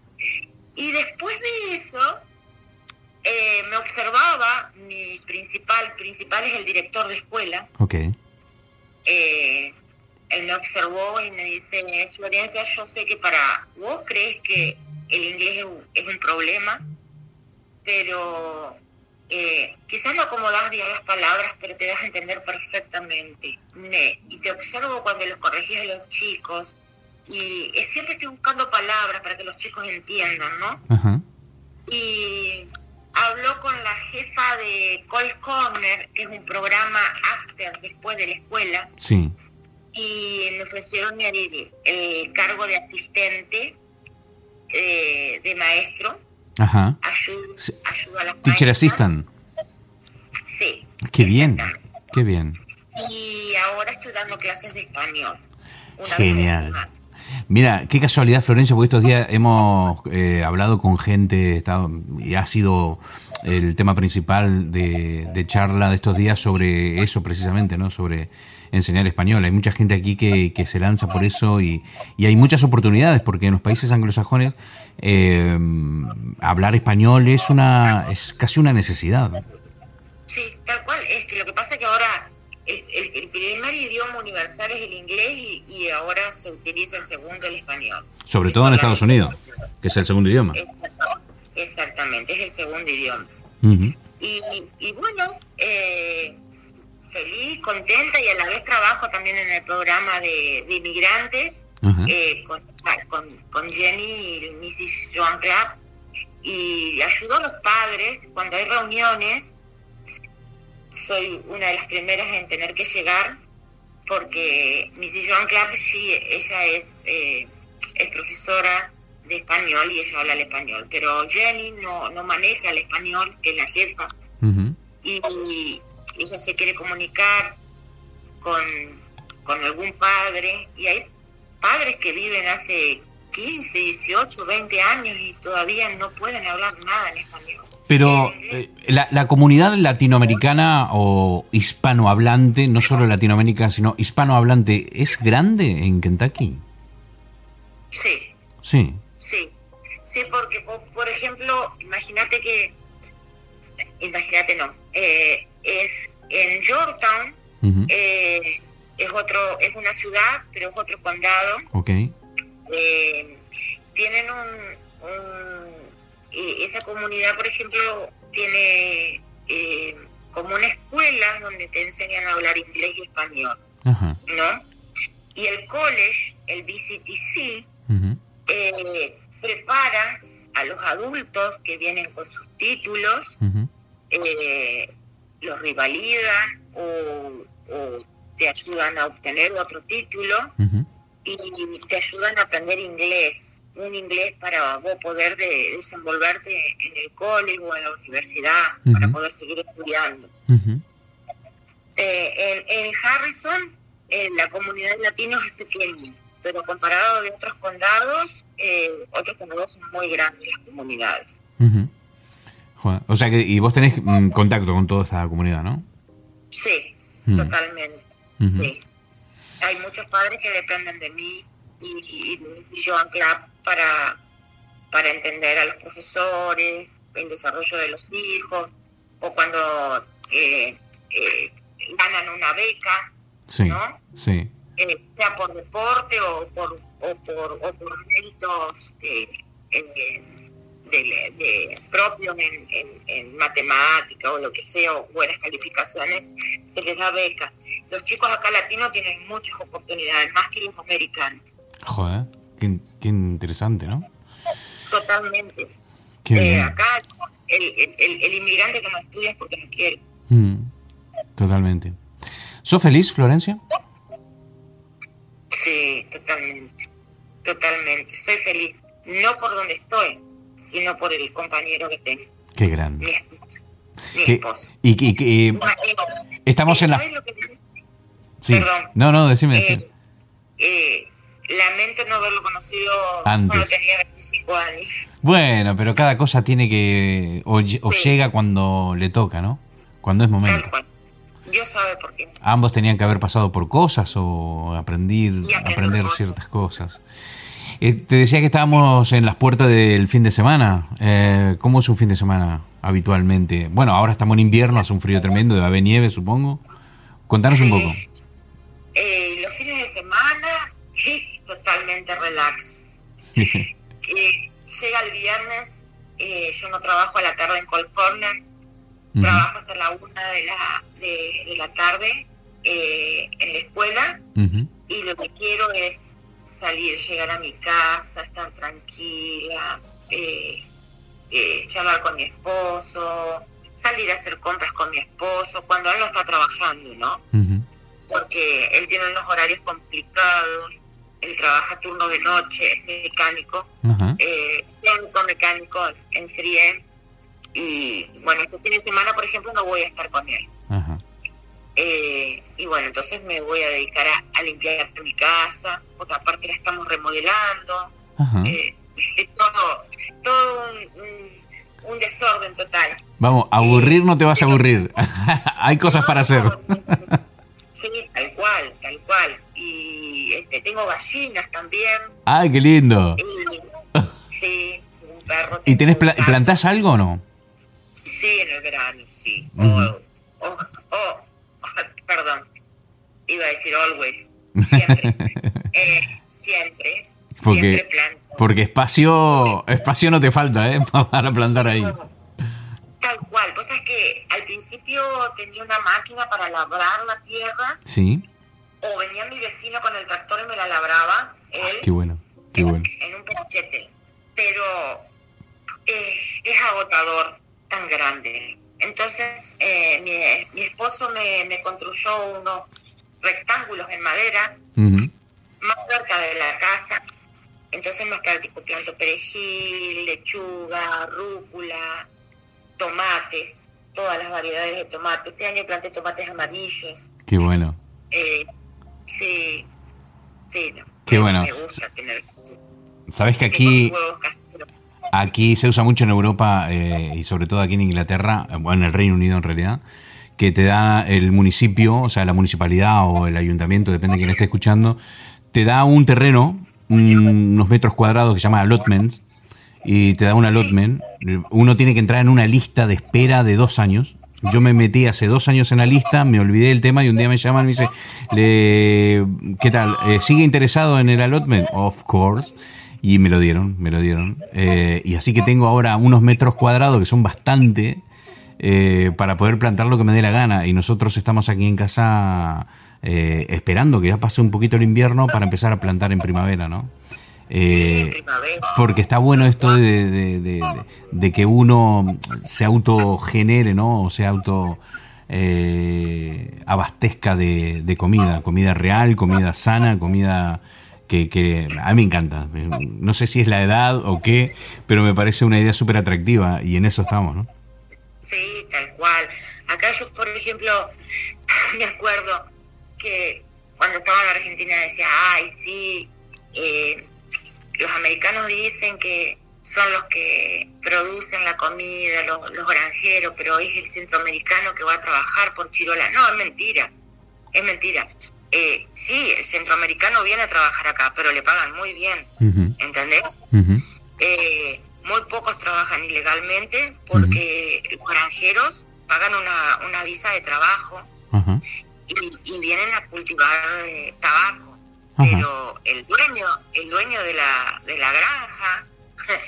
Y después de eso, eh, me observaba, mi principal, principal es el director de escuela. Ok. Eh, él me observó y me dice, Florencia, yo sé que para vos crees que el inglés es un, problema, pero eh, quizás no acomodas bien las palabras, pero te das a entender perfectamente. y te observo cuando los corregís a los chicos, y siempre estoy buscando palabras para que los chicos entiendan, ¿no? Y habló con la jefa de Call Corner, que es un programa after después de la escuela. Sí. Y me ofrecieron el, el cargo de asistente eh, de maestro. Ajá. Ayuda, a las Teacher assistant. Sí. Qué bien. Qué bien. Y ahora estoy dando clases de español. Genial. Mira, qué casualidad, Florencia, porque estos días hemos eh, hablado con gente y ha sido el tema principal de, charla de estos días sobre eso precisamente, ¿no? Sobre enseñar español. Hay mucha gente aquí que, se lanza por eso y, hay muchas oportunidades porque en los países anglosajones eh, hablar español es una es casi una necesidad. Sí, tal cual. Que lo que pasa es que ahora el, primer idioma universal es el inglés y, ahora se utiliza el segundo, el español. Sobre todo en Estados Unidos, que es el segundo idioma. Exactamente, es el segundo idioma. y, bueno, eh, feliz, contenta y a la vez trabajo también en el programa de, inmigrantes eh, con, con, Jenny y Mrs. Joan Clapp y ayudo a los padres cuando hay reuniones soy una de las primeras en tener que llegar porque Missy Joan Clapp, sí, ella es, eh, es profesora de español y ella habla el español, pero Jenny no, no maneja el español, que es la jefa, y, ella se quiere comunicar con, con algún padre, y hay padres que viven hace 15, 18, 20 años y todavía no pueden hablar nada en español. Pero eh, la, comunidad latinoamericana o hispanohablante, no solo Latinoamérica, sino hispanohablante, ¿es grande en Kentucky? Sí. Sí. Sí, sí porque, por, ejemplo, imagínate que, imagínate no, eh, es en Georgetown, eh, es otro, es una ciudad, pero es otro condado. Ok. tienen un esa comunidad, por ejemplo, tiene eh, como una escuela donde te enseñan a hablar inglés y español, ¿no? Y el college, el BCTC, eh, prepara a los adultos que vienen con sus títulos, eh, los rivalidan o, te ayudan a obtener otro título y te ayudan a aprender inglés un inglés para vos poder desenvolverte en el cole o en la universidad, para poder seguir estudiando. Eh, en, Harrison, la comunidad de latinos es pequeña, pero comparado de otros condados, eh, otros condados son muy grandes las comunidades. O sea que, y vos tenés mm, contacto con toda esa comunidad, ¿no? Sí, totalmente. Sí. Hay muchos padres que dependen de mí y, y de Joan Clapp para, para entender a los profesores, el desarrollo de los hijos, o cuando eh, eh, ganan una beca, ¿no? Sí. Eh, sea por deporte o por, o por, o por méritos de, propios en, en, matemática o lo que sea, o buenas calificaciones, se les da beca. Los chicos acá latinos tienen muchas oportunidades, más que los americanos. Joder. Qué, interesante, ¿no? Totalmente. Eh, acá el, inmigrante que no estudia es porque no quiere. Mm, totalmente. ¿Sos feliz, Florencia? Sí, totalmente. Totalmente. Soy feliz. No por donde estoy, sino por el compañero que tengo. Qué grande. Mi esposo. Y, estamos en la... Sí. No, no, decime. Eh, eh, lamento no haberlo conocido cuando tenía 25 años. Bueno, pero cada cosa tiene que. o, llega cuando le toca, ¿no? Cuando es momento. Dios sabe por qué. Ambos tenían que haber pasado por cosas o aprender, aprender ciertas cosas. Eh, te decía que estábamos en las puertas del fin de semana. Eh, ¿Cómo es un fin de semana habitualmente? Bueno, ahora estamos en invierno, hace un frío tremendo, debe haber nieve, supongo. Contanos un poco. Eh, los fines de semana, sí, totalmente relax. llega el viernes, yo no trabajo a la tarde en Cold Corner, trabajo hasta la una de la, de, la tarde en la escuela y lo que quiero es salir, llegar a mi casa, estar tranquila, eh, eh, charlar con mi esposo, salir a hacer compras con mi esposo, cuando él no está trabajando, ¿no? Porque él tiene unos horarios complicados, él trabaja turno de noche, es mecánico, eh, mecánico en serie, y bueno, este fin de semana, por ejemplo, no voy a estar con él. Eh, y bueno, entonces me voy a dedicar a, limpiar mi casa, otra parte la estamos remodelando, eh, todo, todo un, desorden total. Vamos, aburrir no te vas a aburrir, hay cosas para hacer. sí, tal cual, tal cual. Y este, tengo gallinas también. ¡Ay, qué lindo! sí, un perro. ¿Y tenés plantás algo o no? Sí, en el verano, sí. o, perdón, iba a decir always, siempre, eh, siempre, porque, siempre planto. Porque espacio, espacio no te falta, ¿eh? Para plantar ahí. Tal cual, vos sabés que al principio tenía una máquina para labrar la tierra. Sí. O venía mi vecino con el tractor y me la labraba. Él, qué bueno, qué bueno. En un paquete. Pero eh, es agotador tan grande. Entonces, eh, mi, esposo me, construyó unos rectángulos en madera más cerca de la casa. Entonces, más práctico planto perejil, lechuga, rúcula, tomates, todas las variedades de tomates. Este año planté tomates amarillos. Qué bueno. Eh, sí, sí, Qué bueno. Me gusta tener. Sabes que aquí. Aquí se usa mucho en Europa eh, y sobre todo aquí en Inglaterra, bueno, en el Reino Unido en realidad, que te da el municipio, o sea, la municipalidad o el ayuntamiento, depende de quién esté escuchando, te da un terreno, unos metros cuadrados que se llama allotments, y te da un allotment. Uno tiene que entrar en una lista de espera de dos años. Yo me metí hace dos años en la lista, me olvidé del tema y un día me llaman y me dice, ¿qué tal? Eh, ¿Sigue interesado en el allotment? Of course y me lo dieron, me lo dieron. Eh, y así que tengo ahora unos metros cuadrados que son bastante eh, para poder plantar lo que me dé la gana. Y nosotros estamos aquí en casa eh, esperando que ya pase un poquito el invierno para empezar a plantar en primavera, ¿no? Porque está bueno esto de, de, que uno se autogenere, ¿no? O se auto abastezca de comida, comida real, comida sana, comida que, a mí me encanta. No sé si es la edad o qué, pero me parece una idea súper atractiva y en eso estamos, ¿no? Sí, tal cual. Acá yo, por ejemplo, me acuerdo que cuando estaba en Argentina decía, ay, sí, eh, los americanos dicen que son los que producen la comida, los, los granjeros, pero es el centroamericano que va a trabajar por Chirola. No, es mentira, es mentira eh, sí, el centroamericano viene a trabajar acá, pero le pagan muy bien, ¿entendés? Eh, muy pocos trabajan ilegalmente porque los granjeros pagan una, una visa de trabajo y, vienen a cultivar eh, tabaco. Pero el dueño, el dueño de la, de la granja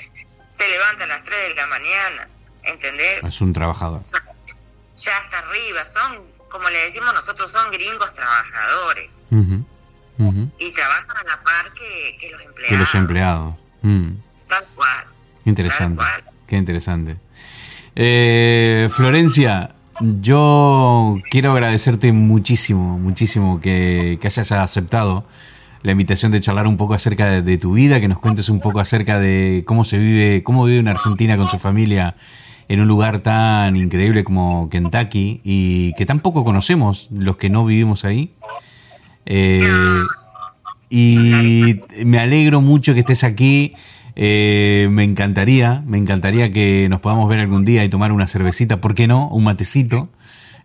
se levanta a las 3 de la mañana, ¿entendés? Es un trabajador. ya está arriba, son como le decimos nosotros, son gringos trabajadores. Y trabajan a la par que, los empleados. Que los empleados. Mm. Tal cual. Interesante. Qué interesante. Eh, Florencia, yo quiero agradecerte muchísimo, muchísimo que, que, hayas aceptado la invitación de charlar un poco acerca de, tu vida, que nos cuentes un poco acerca de cómo se vive, cómo vive en Argentina con su familia en un lugar tan increíble como Kentucky y que tampoco conocemos los que no vivimos ahí. Eh, y me alegro mucho que estés aquí. Eh, me encantaría, me encantaría que nos podamos ver algún día y tomar una cervecita, ¿por qué no? Un matecito,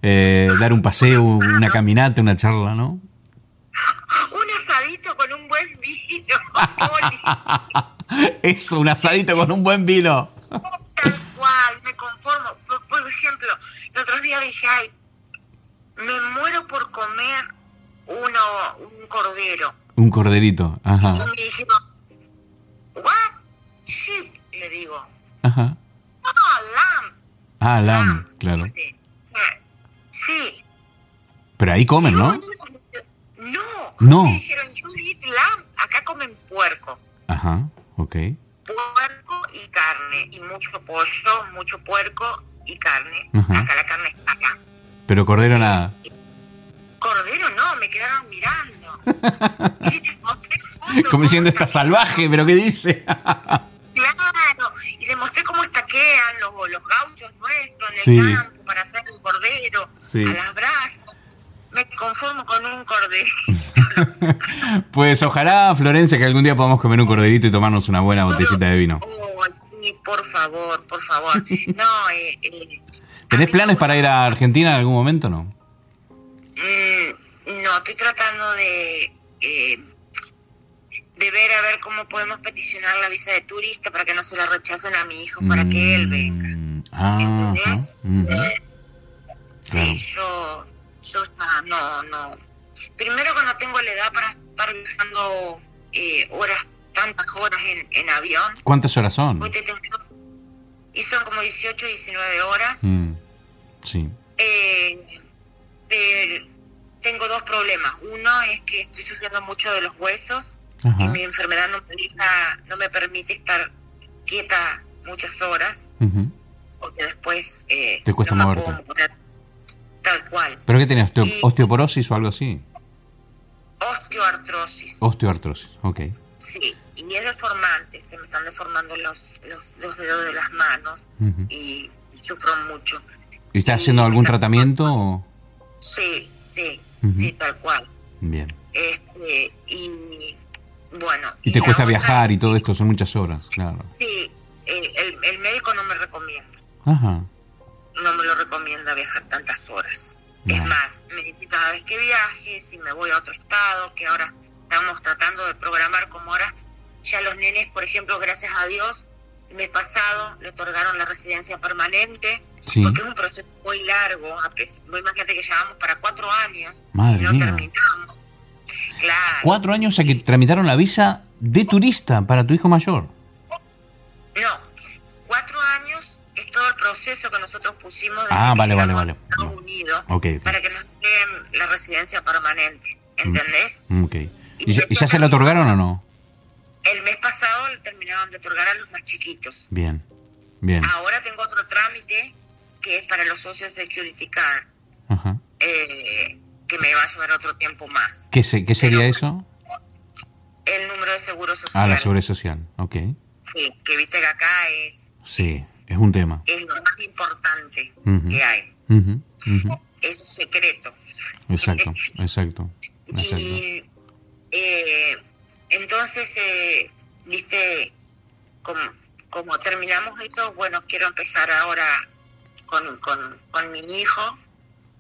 eh, dar un paseo, una caminata, una charla, ¿no? Un asadito con un buen vino. Eso, un asadito con un buen vino. Tal cual, me conformo. Por, ejemplo, el otro día dije, ay, me muero por comer uno, un cordero. Un corderito, ajá. Y me dijeron, ¿what? Sheep, le digo. Ajá. No, lamb. Ah, lamb, claro. Sí. Pero ahí comen, ¿no? No. No. Me dijeron, you eat lamb. Acá comen puerco. Ajá, ok. Puerco y carne. Y mucho pollo, mucho puerco y carne. Acá la carne está acá. Pero cordero nada. Cordero no, me quedaron mirando. Como diciendo, está salvaje, pero ¿qué dice? claro, y le mostré cómo estaquean los, los gauchos nuestros en el campo para hacer un cordero a las brasas. Me conformo con un corderito. pues ojalá, Florencia, que algún día podamos comer un corderito y tomarnos una buena botellita de vino. Oh, sí, por favor, por favor. No, eh, eh, ¿Tenés planes para ir a Argentina en algún momento no? Mm, no, estoy tratando de eh, de ver a ver cómo podemos peticionar la visa de turista para que no se la rechacen a mi hijo para que él venga. Mm, ah, Sí, yo, yo no, no. Primero que no tengo la edad para estar viajando eh, horas, tantas horas en, en, avión. ¿Cuántas horas son? Y son como 18, 19 horas. Mm, sí. Eh, tengo dos problemas. Uno es que estoy sufriendo mucho de los huesos y mi enfermedad no me, no me permite estar quieta muchas horas, porque después eh, te cuesta no moverte. Tal cual. ¿Pero qué tienes? ¿Osteoporosis o algo así? Osteoartrosis. Osteoartrosis, ok. Sí, y es deformante, se me están deformando los, los, dedos de las manos y, sufro mucho. ¿Y estás haciendo algún tratamiento? Sí, sí, sí, tal cual. Bien. Este, y bueno. Y te cuesta viajar y todo esto, son muchas horas, claro. Sí, el, el, médico no me recomienda. Ajá. No me lo recomienda viajar tantas horas. Es más, me dice cada vez que viaje, si me voy a otro estado, que ahora estamos tratando de programar como ahora ya los nenes, por ejemplo, gracias a Dios, el mes pasado le otorgaron la residencia permanente, porque es un proceso muy largo, imagínate que llevamos para cuatro años Madre y no terminamos. Claro. Cuatro años a que tramitaron la visa de turista para tu hijo mayor. No, cuatro años todo el proceso que nosotros pusimos desde ah, vale, Unidos para que nos den la residencia permanente, ¿entendés? Mm. ¿Y, ya, se la otorgaron o no? El mes pasado le terminaron de otorgar a los más chiquitos. Bien, bien. Ahora tengo otro trámite que es para los Social Security Card. Ajá. Eh, que me va a llevar otro tiempo más. ¿Qué, qué sería eso? El número de seguro social. Ah, la seguridad social, ok. Sí, que viste que acá es... Sí, es, un tema. Es lo más importante que hay. Es un secreto. Exacto, exacto. exacto. Y eh, entonces, eh, viste, como, como terminamos eso, bueno, quiero empezar ahora con, con, con mi hijo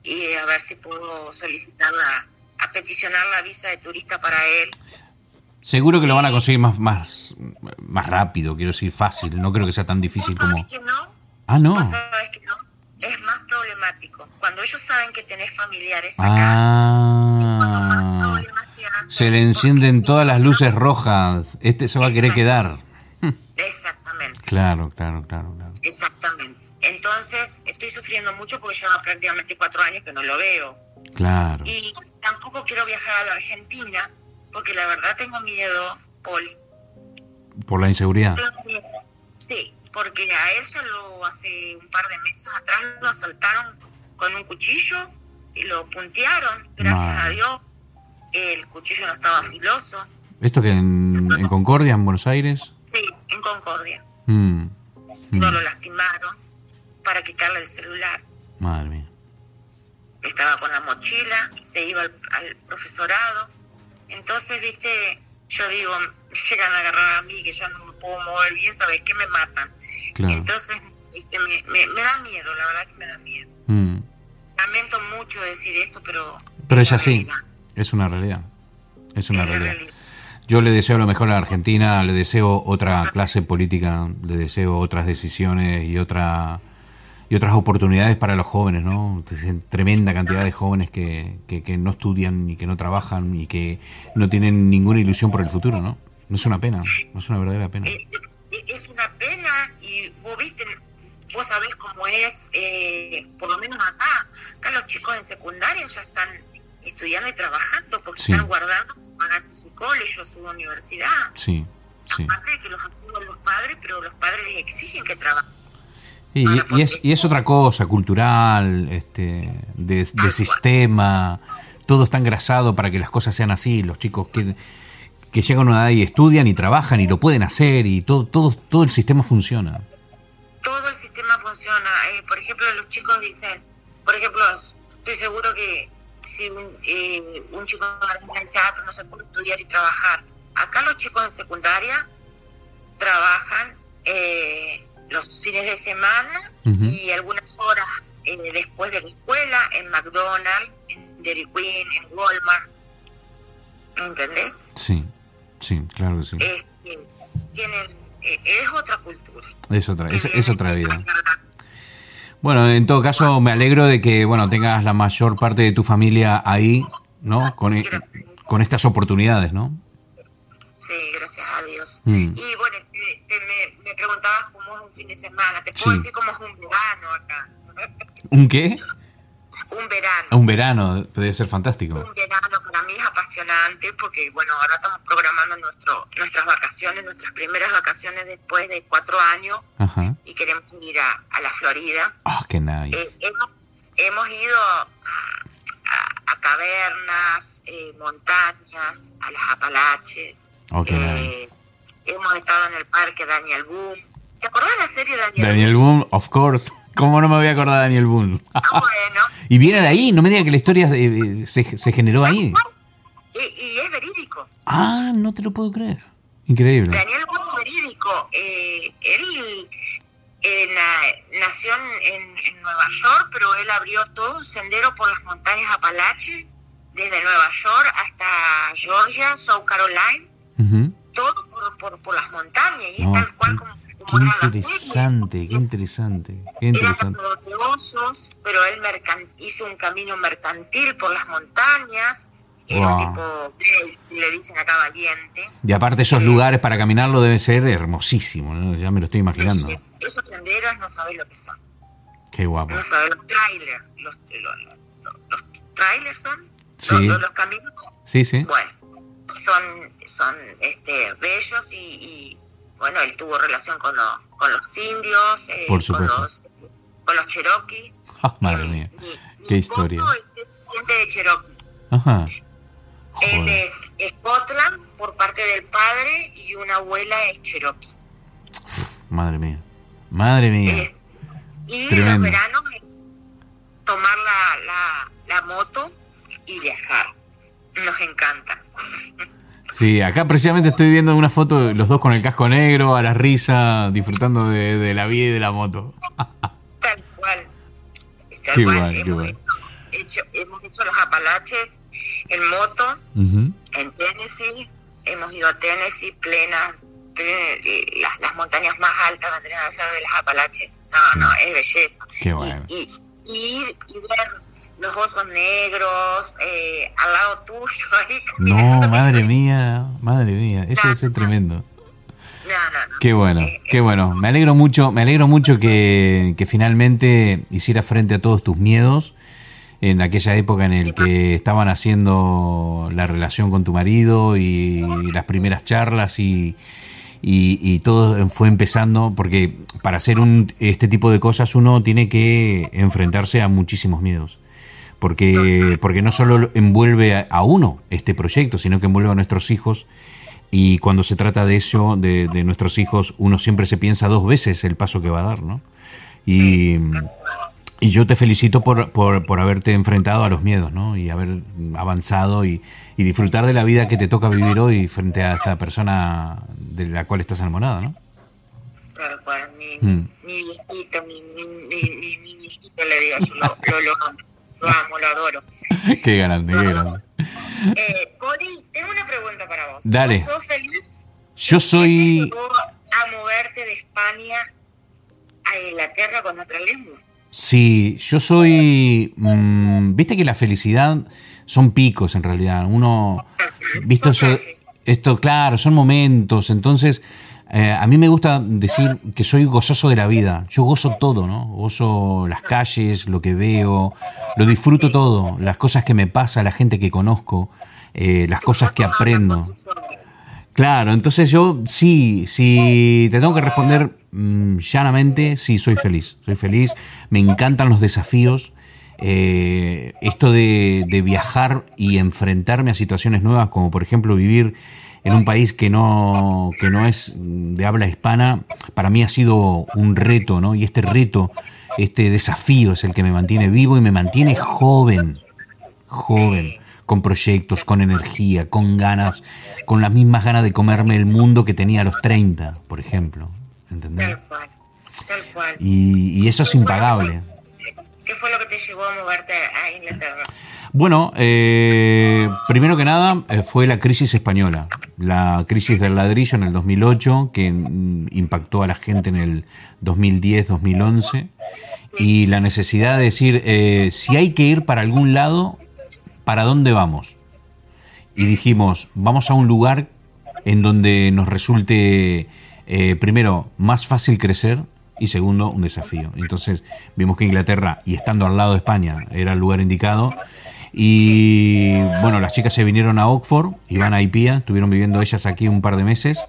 y a ver si puedo solicitarla, a peticionar la visa de turista para él. Seguro que lo van a conseguir más, más, más rápido, quiero decir, fácil. No creo que sea tan difícil como... Que no? Ah, no. que no. Es más problemático. Cuando ellos saben que tenés familiares acá, ah, se le encienden todas las luces rojas. Este se va a querer quedar. Exactamente. Claro, claro, claro, claro. Exactamente. Entonces estoy sufriendo mucho porque lleva prácticamente cuatro años que no lo veo. Claro. Y tampoco quiero viajar a la Argentina porque la verdad tengo miedo, Paul. ¿Por la inseguridad? Sí, porque a él ya lo hace un par de meses atrás lo asaltaron con un cuchillo y lo puntearon. Gracias a Dios el cuchillo no estaba filoso. ¿Esto que en, Concordia, en Buenos Aires? Sí, en Concordia. Mm. No lo lastimaron para quitarle el celular. Madre mía. Estaba con la mochila, se iba al, profesorado. Entonces, viste, yo digo, llegan a agarrar a mí que ya no me puedo mover bien, ¿sabes qué? Me matan. Entonces, este, me, me, da miedo, la verdad que me da miedo. Mm. Lamento mucho decir esto, pero... Pero es así, es una realidad. Es una realidad. Yo le deseo lo mejor a la Argentina, le deseo otra clase política, le deseo otras decisiones y otra y otras oportunidades para los jóvenes, ¿no? Tremenda cantidad de jóvenes que, que, no estudian y que no trabajan y que no tienen ninguna ilusión por el futuro, ¿no? No es una pena, no es una verdadera pena. Es una pena y vos viste, vos sabés cómo es, eh, por lo menos acá, acá los chicos en secundaria ya están estudiando y trabajando porque están guardando pagar su colegio, su universidad. Sí, sí. Aparte de que los ayudan los padres, pero los padres les exigen que trabajen y, es, y es otra cosa, cultural, este, de, sistema, todo está engrasado para que las cosas sean así, los chicos que, que llegan a una edad y estudian y trabajan y lo pueden hacer y todo, todo, todo el sistema funciona. Todo el sistema funciona. Eh, por ejemplo, los chicos dicen, por ejemplo, estoy seguro que si un, eh, un chico no se puede estudiar y trabajar, acá los chicos en secundaria semana y algunas horas eh, después de la escuela en McDonald's, en Dairy Queen, en Walmart. ¿Entendés? Sí, sí, claro que sí. tienen, eh, es otra cultura. Es otra, es, otra vida. Bueno, en todo caso, me alegro de que bueno tengas la mayor parte de tu familia ahí, ¿no? Con, e, con estas oportunidades, ¿no? Sí, gracias a Dios. Mm. Y bueno, me, me preguntabas fin de semana. Te puedo decir cómo es un verano acá. ¿Un qué? Un verano. Un verano, debe ser fantástico. Un verano para mí es apasionante porque, bueno, ahora estamos programando nuestro, nuestras vacaciones, nuestras primeras vacaciones después de cuatro años y queremos ir a, la Florida. ¡Ah, qué nice! Eh, hemos, ido a, cavernas, eh, montañas, a las Apalaches. Oh, eh, hemos estado en el parque Daniel Boom ¿Te acordás de la serie Daniel, Daniel Boone? of course. ¿Cómo no me voy a acordar de Daniel Boone? Ah, bueno. y viene de ahí, no me diga que la historia eh, eh, se, se, generó ahí. Y, y, es verídico. Ah, no te lo puedo creer. Increíble. Daniel Boone es verídico. Eh, él nació en, en, Nueva York, pero él abrió todo un sendero por las montañas Apalaches, desde Nueva York hasta Georgia, South Carolina, todo por, por, por, las montañas, y es tal cual como Qué interesante, qué interesante, qué interesante. Osos, pero él hizo un camino mercantil por las montañas. Era un tipo, le dicen acá valiente. Y aparte esos eh, lugares para caminarlo deben ser hermosísimos, ¿no? ya me lo estoy imaginando. Esos, senderos no sabés lo que son. Qué guapo. No sabés los trailers. Los, los, trailers son sí. los, caminos. Sí, sí. Bueno, son, son este, bellos y bueno, él tuvo relación con, con los indios, eh, con, los, con los Cherokee. Ah, madre mía, qué historia. es descendiente de Cherokee. Ajá. Él es Scotland por parte del padre y una abuela es Cherokee. Madre mía, madre mía. Eh, y Tremendo. los veranos tomar la, la, la moto y viajar. Nos encanta. Sí, acá precisamente estoy viendo una foto de los dos con el casco negro, a la risa, disfrutando de, la vida y de la moto. Tal cual. Tal cual. hemos, Hecho, hemos hecho los Apalaches en moto, en Tennessee. Hemos ido a Tennessee, plena, las, las, montañas más altas de las Apalaches. No, no, es belleza. Qué bueno. Y, y, ir y ver los osos negros eh, al lado tuyo ahí No, madre mía, madre mía, eso es tremendo. Qué bueno, eh, qué bueno. Me alegro mucho, me alegro mucho que, que finalmente hicieras frente a todos tus miedos en aquella época en el que estaban haciendo la relación con tu marido y las primeras charlas y, y, todo fue empezando porque para hacer un, este tipo de cosas uno tiene que enfrentarse a muchísimos miedos porque, porque no solo envuelve a uno este proyecto, sino que envuelve a nuestros hijos. Y cuando se trata de eso, de, nuestros hijos, uno siempre se piensa dos veces el paso que va a dar, ¿no? Y, Y yo te felicito por, por, haberte enfrentado a los miedos, ¿no? Y haber avanzado y, disfrutar de la vida que te toca vivir hoy frente a esta persona de la cual estás enamorada, ¿no? Claro, mi, mm. mi viejito, mi, mi, mi, mi, viejito le digo, yo lo, lo, lo, amo, lo amo, lo adoro. qué grande, qué grande. Eh, Poli, tengo una pregunta para vos. Dale. ¿Sos feliz? Yo soy... ¿Qué te a moverte de España a Inglaterra con otra lengua? Sí, yo soy. Mmm, Viste que la felicidad son picos en realidad. Uno. Visto esto, claro, son momentos. Entonces, eh, a mí me gusta decir que soy gozoso de la vida. Yo gozo todo, ¿no? Gozo las calles, lo que veo, lo disfruto todo. Las cosas que me pasa, la gente que conozco, eh, las cosas que aprendo. Claro, entonces yo sí, si te tengo que responder mm, llanamente, sí, soy feliz. Soy feliz, me encantan los desafíos. Eh, esto de, viajar y enfrentarme a situaciones nuevas, como por ejemplo vivir en un país que no, que no es de habla hispana, para mí ha sido un reto, ¿no? Y este reto, este desafío es el que me mantiene vivo y me mantiene joven, joven con proyectos, con energía, con ganas, con las mismas ganas de comerme el mundo que tenía a los 30, por ejemplo. ¿Entendés? Tal cual, tal cual. Y, eso es impagable. ¿Qué fue lo que te llevó a moverte a Inglaterra? Bueno, eh, primero que nada eh, fue la crisis española, la crisis del ladrillo en el 2008, que mm, impactó a la gente en el 2010-2011, y la necesidad de decir, eh, si hay que ir para algún lado, ¿para dónde vamos? Y dijimos, vamos a un lugar en donde nos resulte, eh, primero, más fácil crecer y segundo, un desafío. Entonces vimos que Inglaterra, y estando al lado de España, era el lugar indicado. Y bueno, las chicas se vinieron a Oxford, iban a IPIA, estuvieron viviendo ellas aquí un par de meses.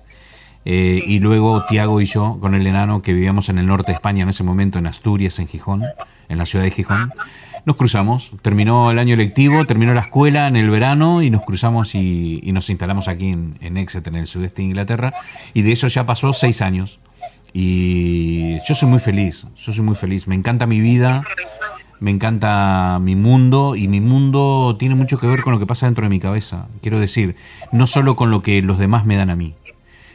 Eh, y luego Tiago y yo, con el enano, que vivíamos en el norte de España en ese momento, en Asturias, en Gijón, en la ciudad de Gijón, nos cruzamos. Terminó el año lectivo, terminó la escuela en el verano y nos cruzamos y, nos instalamos aquí en, Exeter, en el sudeste de Inglaterra. Y de eso ya pasó seis años. Y yo soy muy feliz, yo soy muy feliz. Me encanta mi vida, me encanta mi mundo y mi mundo tiene mucho que ver con lo que pasa dentro de mi cabeza. Quiero decir, no solo con lo que los demás me dan a mí,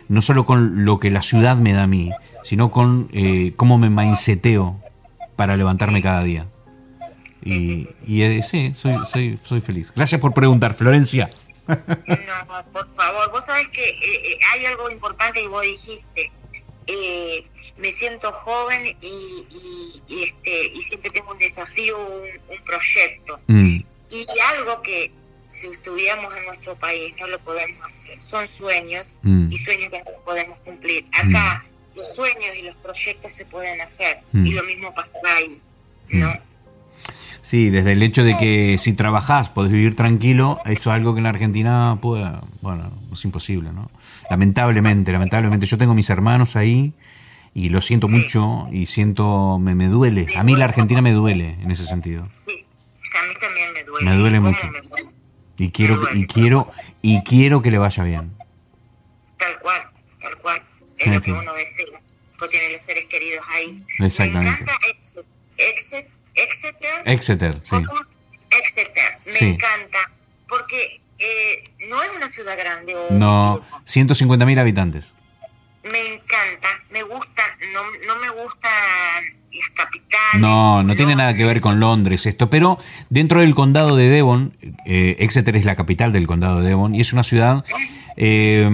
no solo con lo que la ciudad me da a mí, sino con eh, cómo me mindseteo para levantarme cada día. Y, eh, sí, soy, soy, soy feliz. Gracias por preguntar, Florencia. No, por favor, vos sabés que eh, eh, hay algo importante y vos dijiste. Me siento joven y, y, este, y siempre tengo un desafío, un, proyecto. Mm. Y algo que si estuviéramos en nuestro país no lo podemos hacer. Son sueños mm. y sueños que no podemos cumplir. Acá mm. los sueños y los proyectos se pueden hacer y lo mismo pasará ahí, ¿no? Sí, desde el hecho de que si trabajás podés vivir tranquilo, eso es algo que en la Argentina pueda, bueno, es imposible, ¿no? Lamentablemente, lamentablemente. Yo tengo mis hermanos ahí y lo siento mucho y siento, me, me duele. A mí la Argentina me duele en ese sentido. Sí, a mí también me duele. Me duele mucho. Y quiero, y quiero, y quiero que le vaya bien. Tal cual, tal cual. Es lo que uno desea. Porque los seres queridos ahí. Exactamente. Me encanta Exeter. Exeter, sí. Exeter, me encanta, no es una ciudad grande. O no, 150.000 habitantes. Me encanta, me gusta, no, no me gustan las capitales. No, no, tiene nada que ver con Londres esto, pero dentro del condado de Devon, eh, Exeter es la capital del condado de Devon y es una ciudad eh,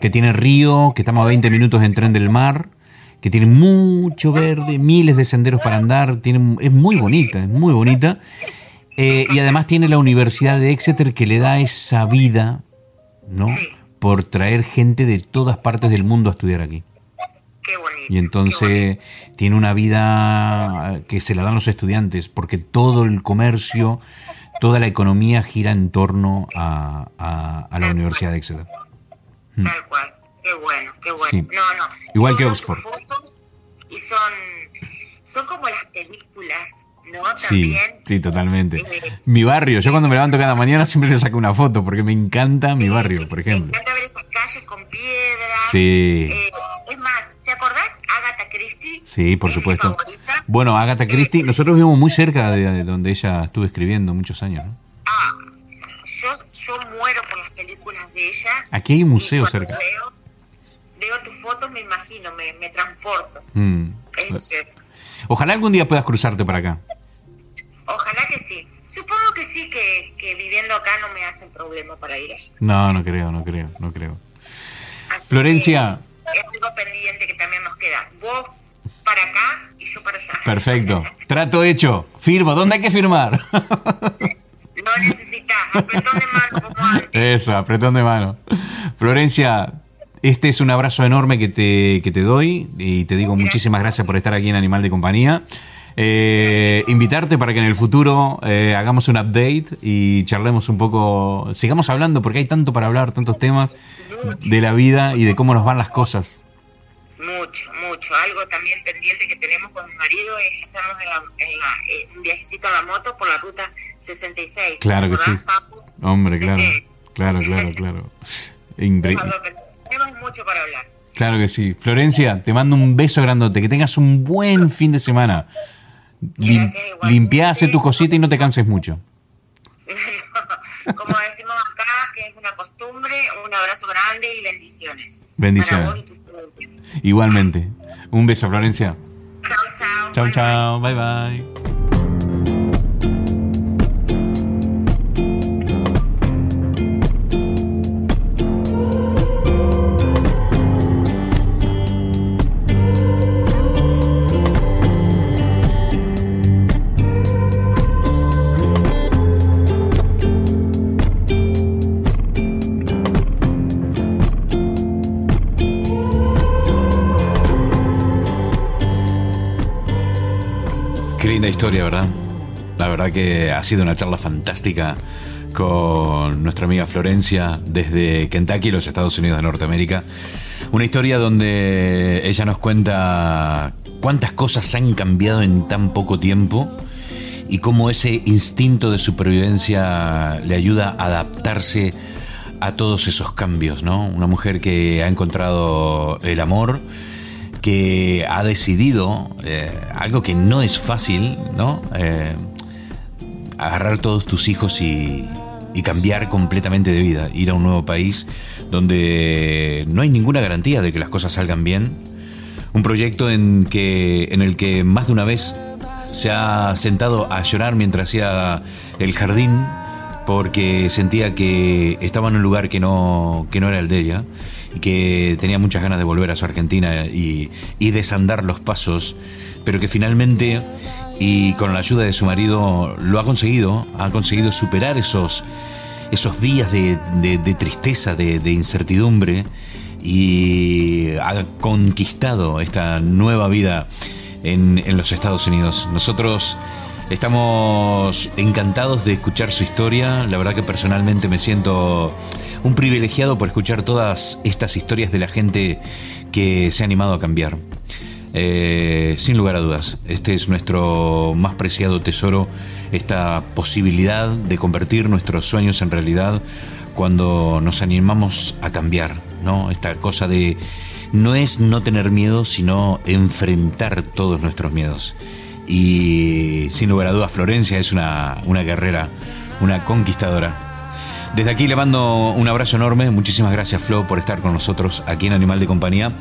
que tiene río, que estamos a 20 minutos en tren del mar que tiene mucho verde, miles de senderos para andar, tiene, es muy bonita, es muy bonita. Eh, y además tiene la Universidad de Exeter que le da esa vida, ¿no? Por traer gente de todas partes del mundo a estudiar aquí. Qué bonito, y entonces tiene una vida que se la dan los estudiantes, porque todo el comercio, toda la economía gira en torno a, a la Universidad de Exeter. Tal cual. Qué bueno, qué bueno. No, no. Igual que Oxford. Y son, son como las películas, ¿no? Sí, sí, totalmente. Eh, mi barrio, yo cuando me levanto cada mañana siempre le saco una foto porque me encanta mi barrio, por ejemplo. Me encanta ver esas calles con piedras. Sí. Eh, es más, ¿te acordás Agatha Agatha Christie. Sí, por supuesto. Bueno, Agatha Christie, nosotros vivimos muy cerca de, donde ella estuvo escribiendo muchos años. ¿no? Ah, yo, yo muero por las películas de ella. Aquí hay un museo cerca. Veo, veo, tus fotos, me imagino, me, me transporto. Mm. Ojalá algún día puedas cruzarte para acá. Ojalá que sí. Supongo que sí, que, que viviendo acá no me hacen problema para ir allá. No, no creo, no creo, no creo. Florencia. Es pendiente que también nos queda. Vos para acá y yo para allá. Perfecto. Trato hecho. Firmo. ¿Dónde hay que firmar? No necesitas. Apretón de mano como antes. Eso, apretón de mano. Florencia, este es un abrazo enorme que te, que te doy y te digo muchísimas gracias por estar aquí en Animal de Compañía. Eh, invitarte para que en el futuro eh, hagamos un update y charlemos un poco, sigamos hablando porque hay tanto para hablar, tantos temas de la vida y de cómo nos van las cosas. Mucho, mucho. Algo también pendiente que tenemos con mi marido es hacernos eh, un viajecito a la moto por la ruta 66. Claro que sí. Hombre, claro, claro, claro, claro. tenemos mucho para hablar. Claro que sí. Florencia, te mando un beso grandote. Que tengas un buen fin de semana. Limpia, hace tu cosita y no te canses mucho. Como decimos acá, que es una costumbre, un abrazo grande y bendiciones. Bendiciones. Igualmente. Un beso, Florencia. Chao, chao. Chao, chao. bye. bye. ¿Verdad? La verdad que ha sido una charla fantástica con nuestra amiga Florencia desde Kentucky, los Estados Unidos de Norteamérica. Una historia donde ella nos cuenta cuántas cosas han cambiado en tan poco tiempo y cómo ese instinto de supervivencia le ayuda a adaptarse a todos esos cambios, ¿no? Una mujer que ha encontrado el amor, que ha decidido eh, algo que no es fácil, ¿no? Eh, agarrar todos tus hijos y, cambiar completamente de vida, ir a un nuevo país donde no hay ninguna garantía de que las cosas salgan bien. Un proyecto en, que, en el que más de una vez se ha sentado a llorar mientras hacía el jardín porque sentía que estaba en un lugar que no, que no era el de ella que tenía muchas ganas de volver a su Argentina y, desandar los pasos, pero que finalmente, y con la ayuda de su marido, lo ha conseguido, ha conseguido superar esos, esos días de, tristeza, de, incertidumbre, y ha conquistado esta nueva vida en, en los Estados Unidos. Nosotros estamos encantados de escuchar su historia, la verdad que personalmente me siento un privilegiado por escuchar todas estas historias de la gente que se ha animado a cambiar. Eh, sin lugar a dudas, este es nuestro más preciado tesoro, esta posibilidad de convertir nuestros sueños en realidad cuando nos animamos a cambiar, ¿no? Esta cosa de no es no tener miedo, sino enfrentar todos nuestros miedos. Y sin lugar a dudas, Florencia es una, una guerrera, una conquistadora. Desde aquí le mando un abrazo enorme. Muchísimas gracias, Flo, por estar con nosotros aquí en Animal de Compañía.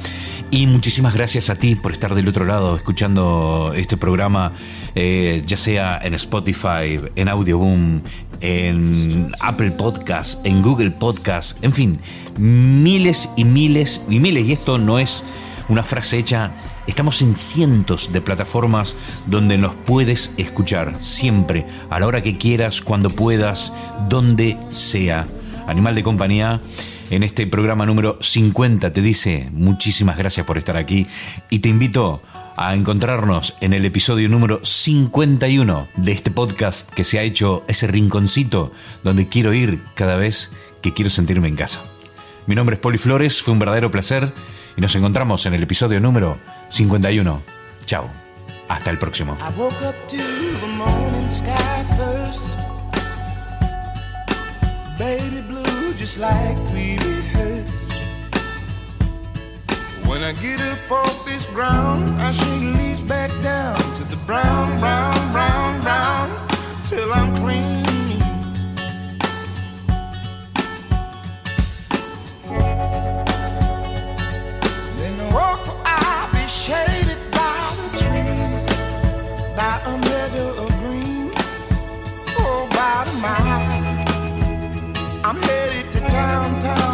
Y muchísimas gracias a ti por estar del otro lado escuchando este programa, eh, ya sea en Spotify, en Audioboom, en Apple Podcast, en Google Podcast, en fin, miles y miles y miles. Y esto no es una frase hecha Estamos en cientos de plataformas donde nos puedes escuchar siempre, a la hora que quieras, cuando puedas, donde sea. Animal de compañía, en este programa número 50 te dice muchísimas gracias por estar aquí y te invito a encontrarnos en el episodio número 51 de este podcast que se ha hecho ese rinconcito donde quiero ir cada vez que quiero sentirme en casa. Mi nombre es Poli Flores, fue un verdadero placer y nos encontramos en el episodio número 51. Chao. Hasta el próximo. When I get up off this ground, I shake leaves back down to the brown, brown, brown, brown, till I'm clean. a of green. I'm headed to downtown.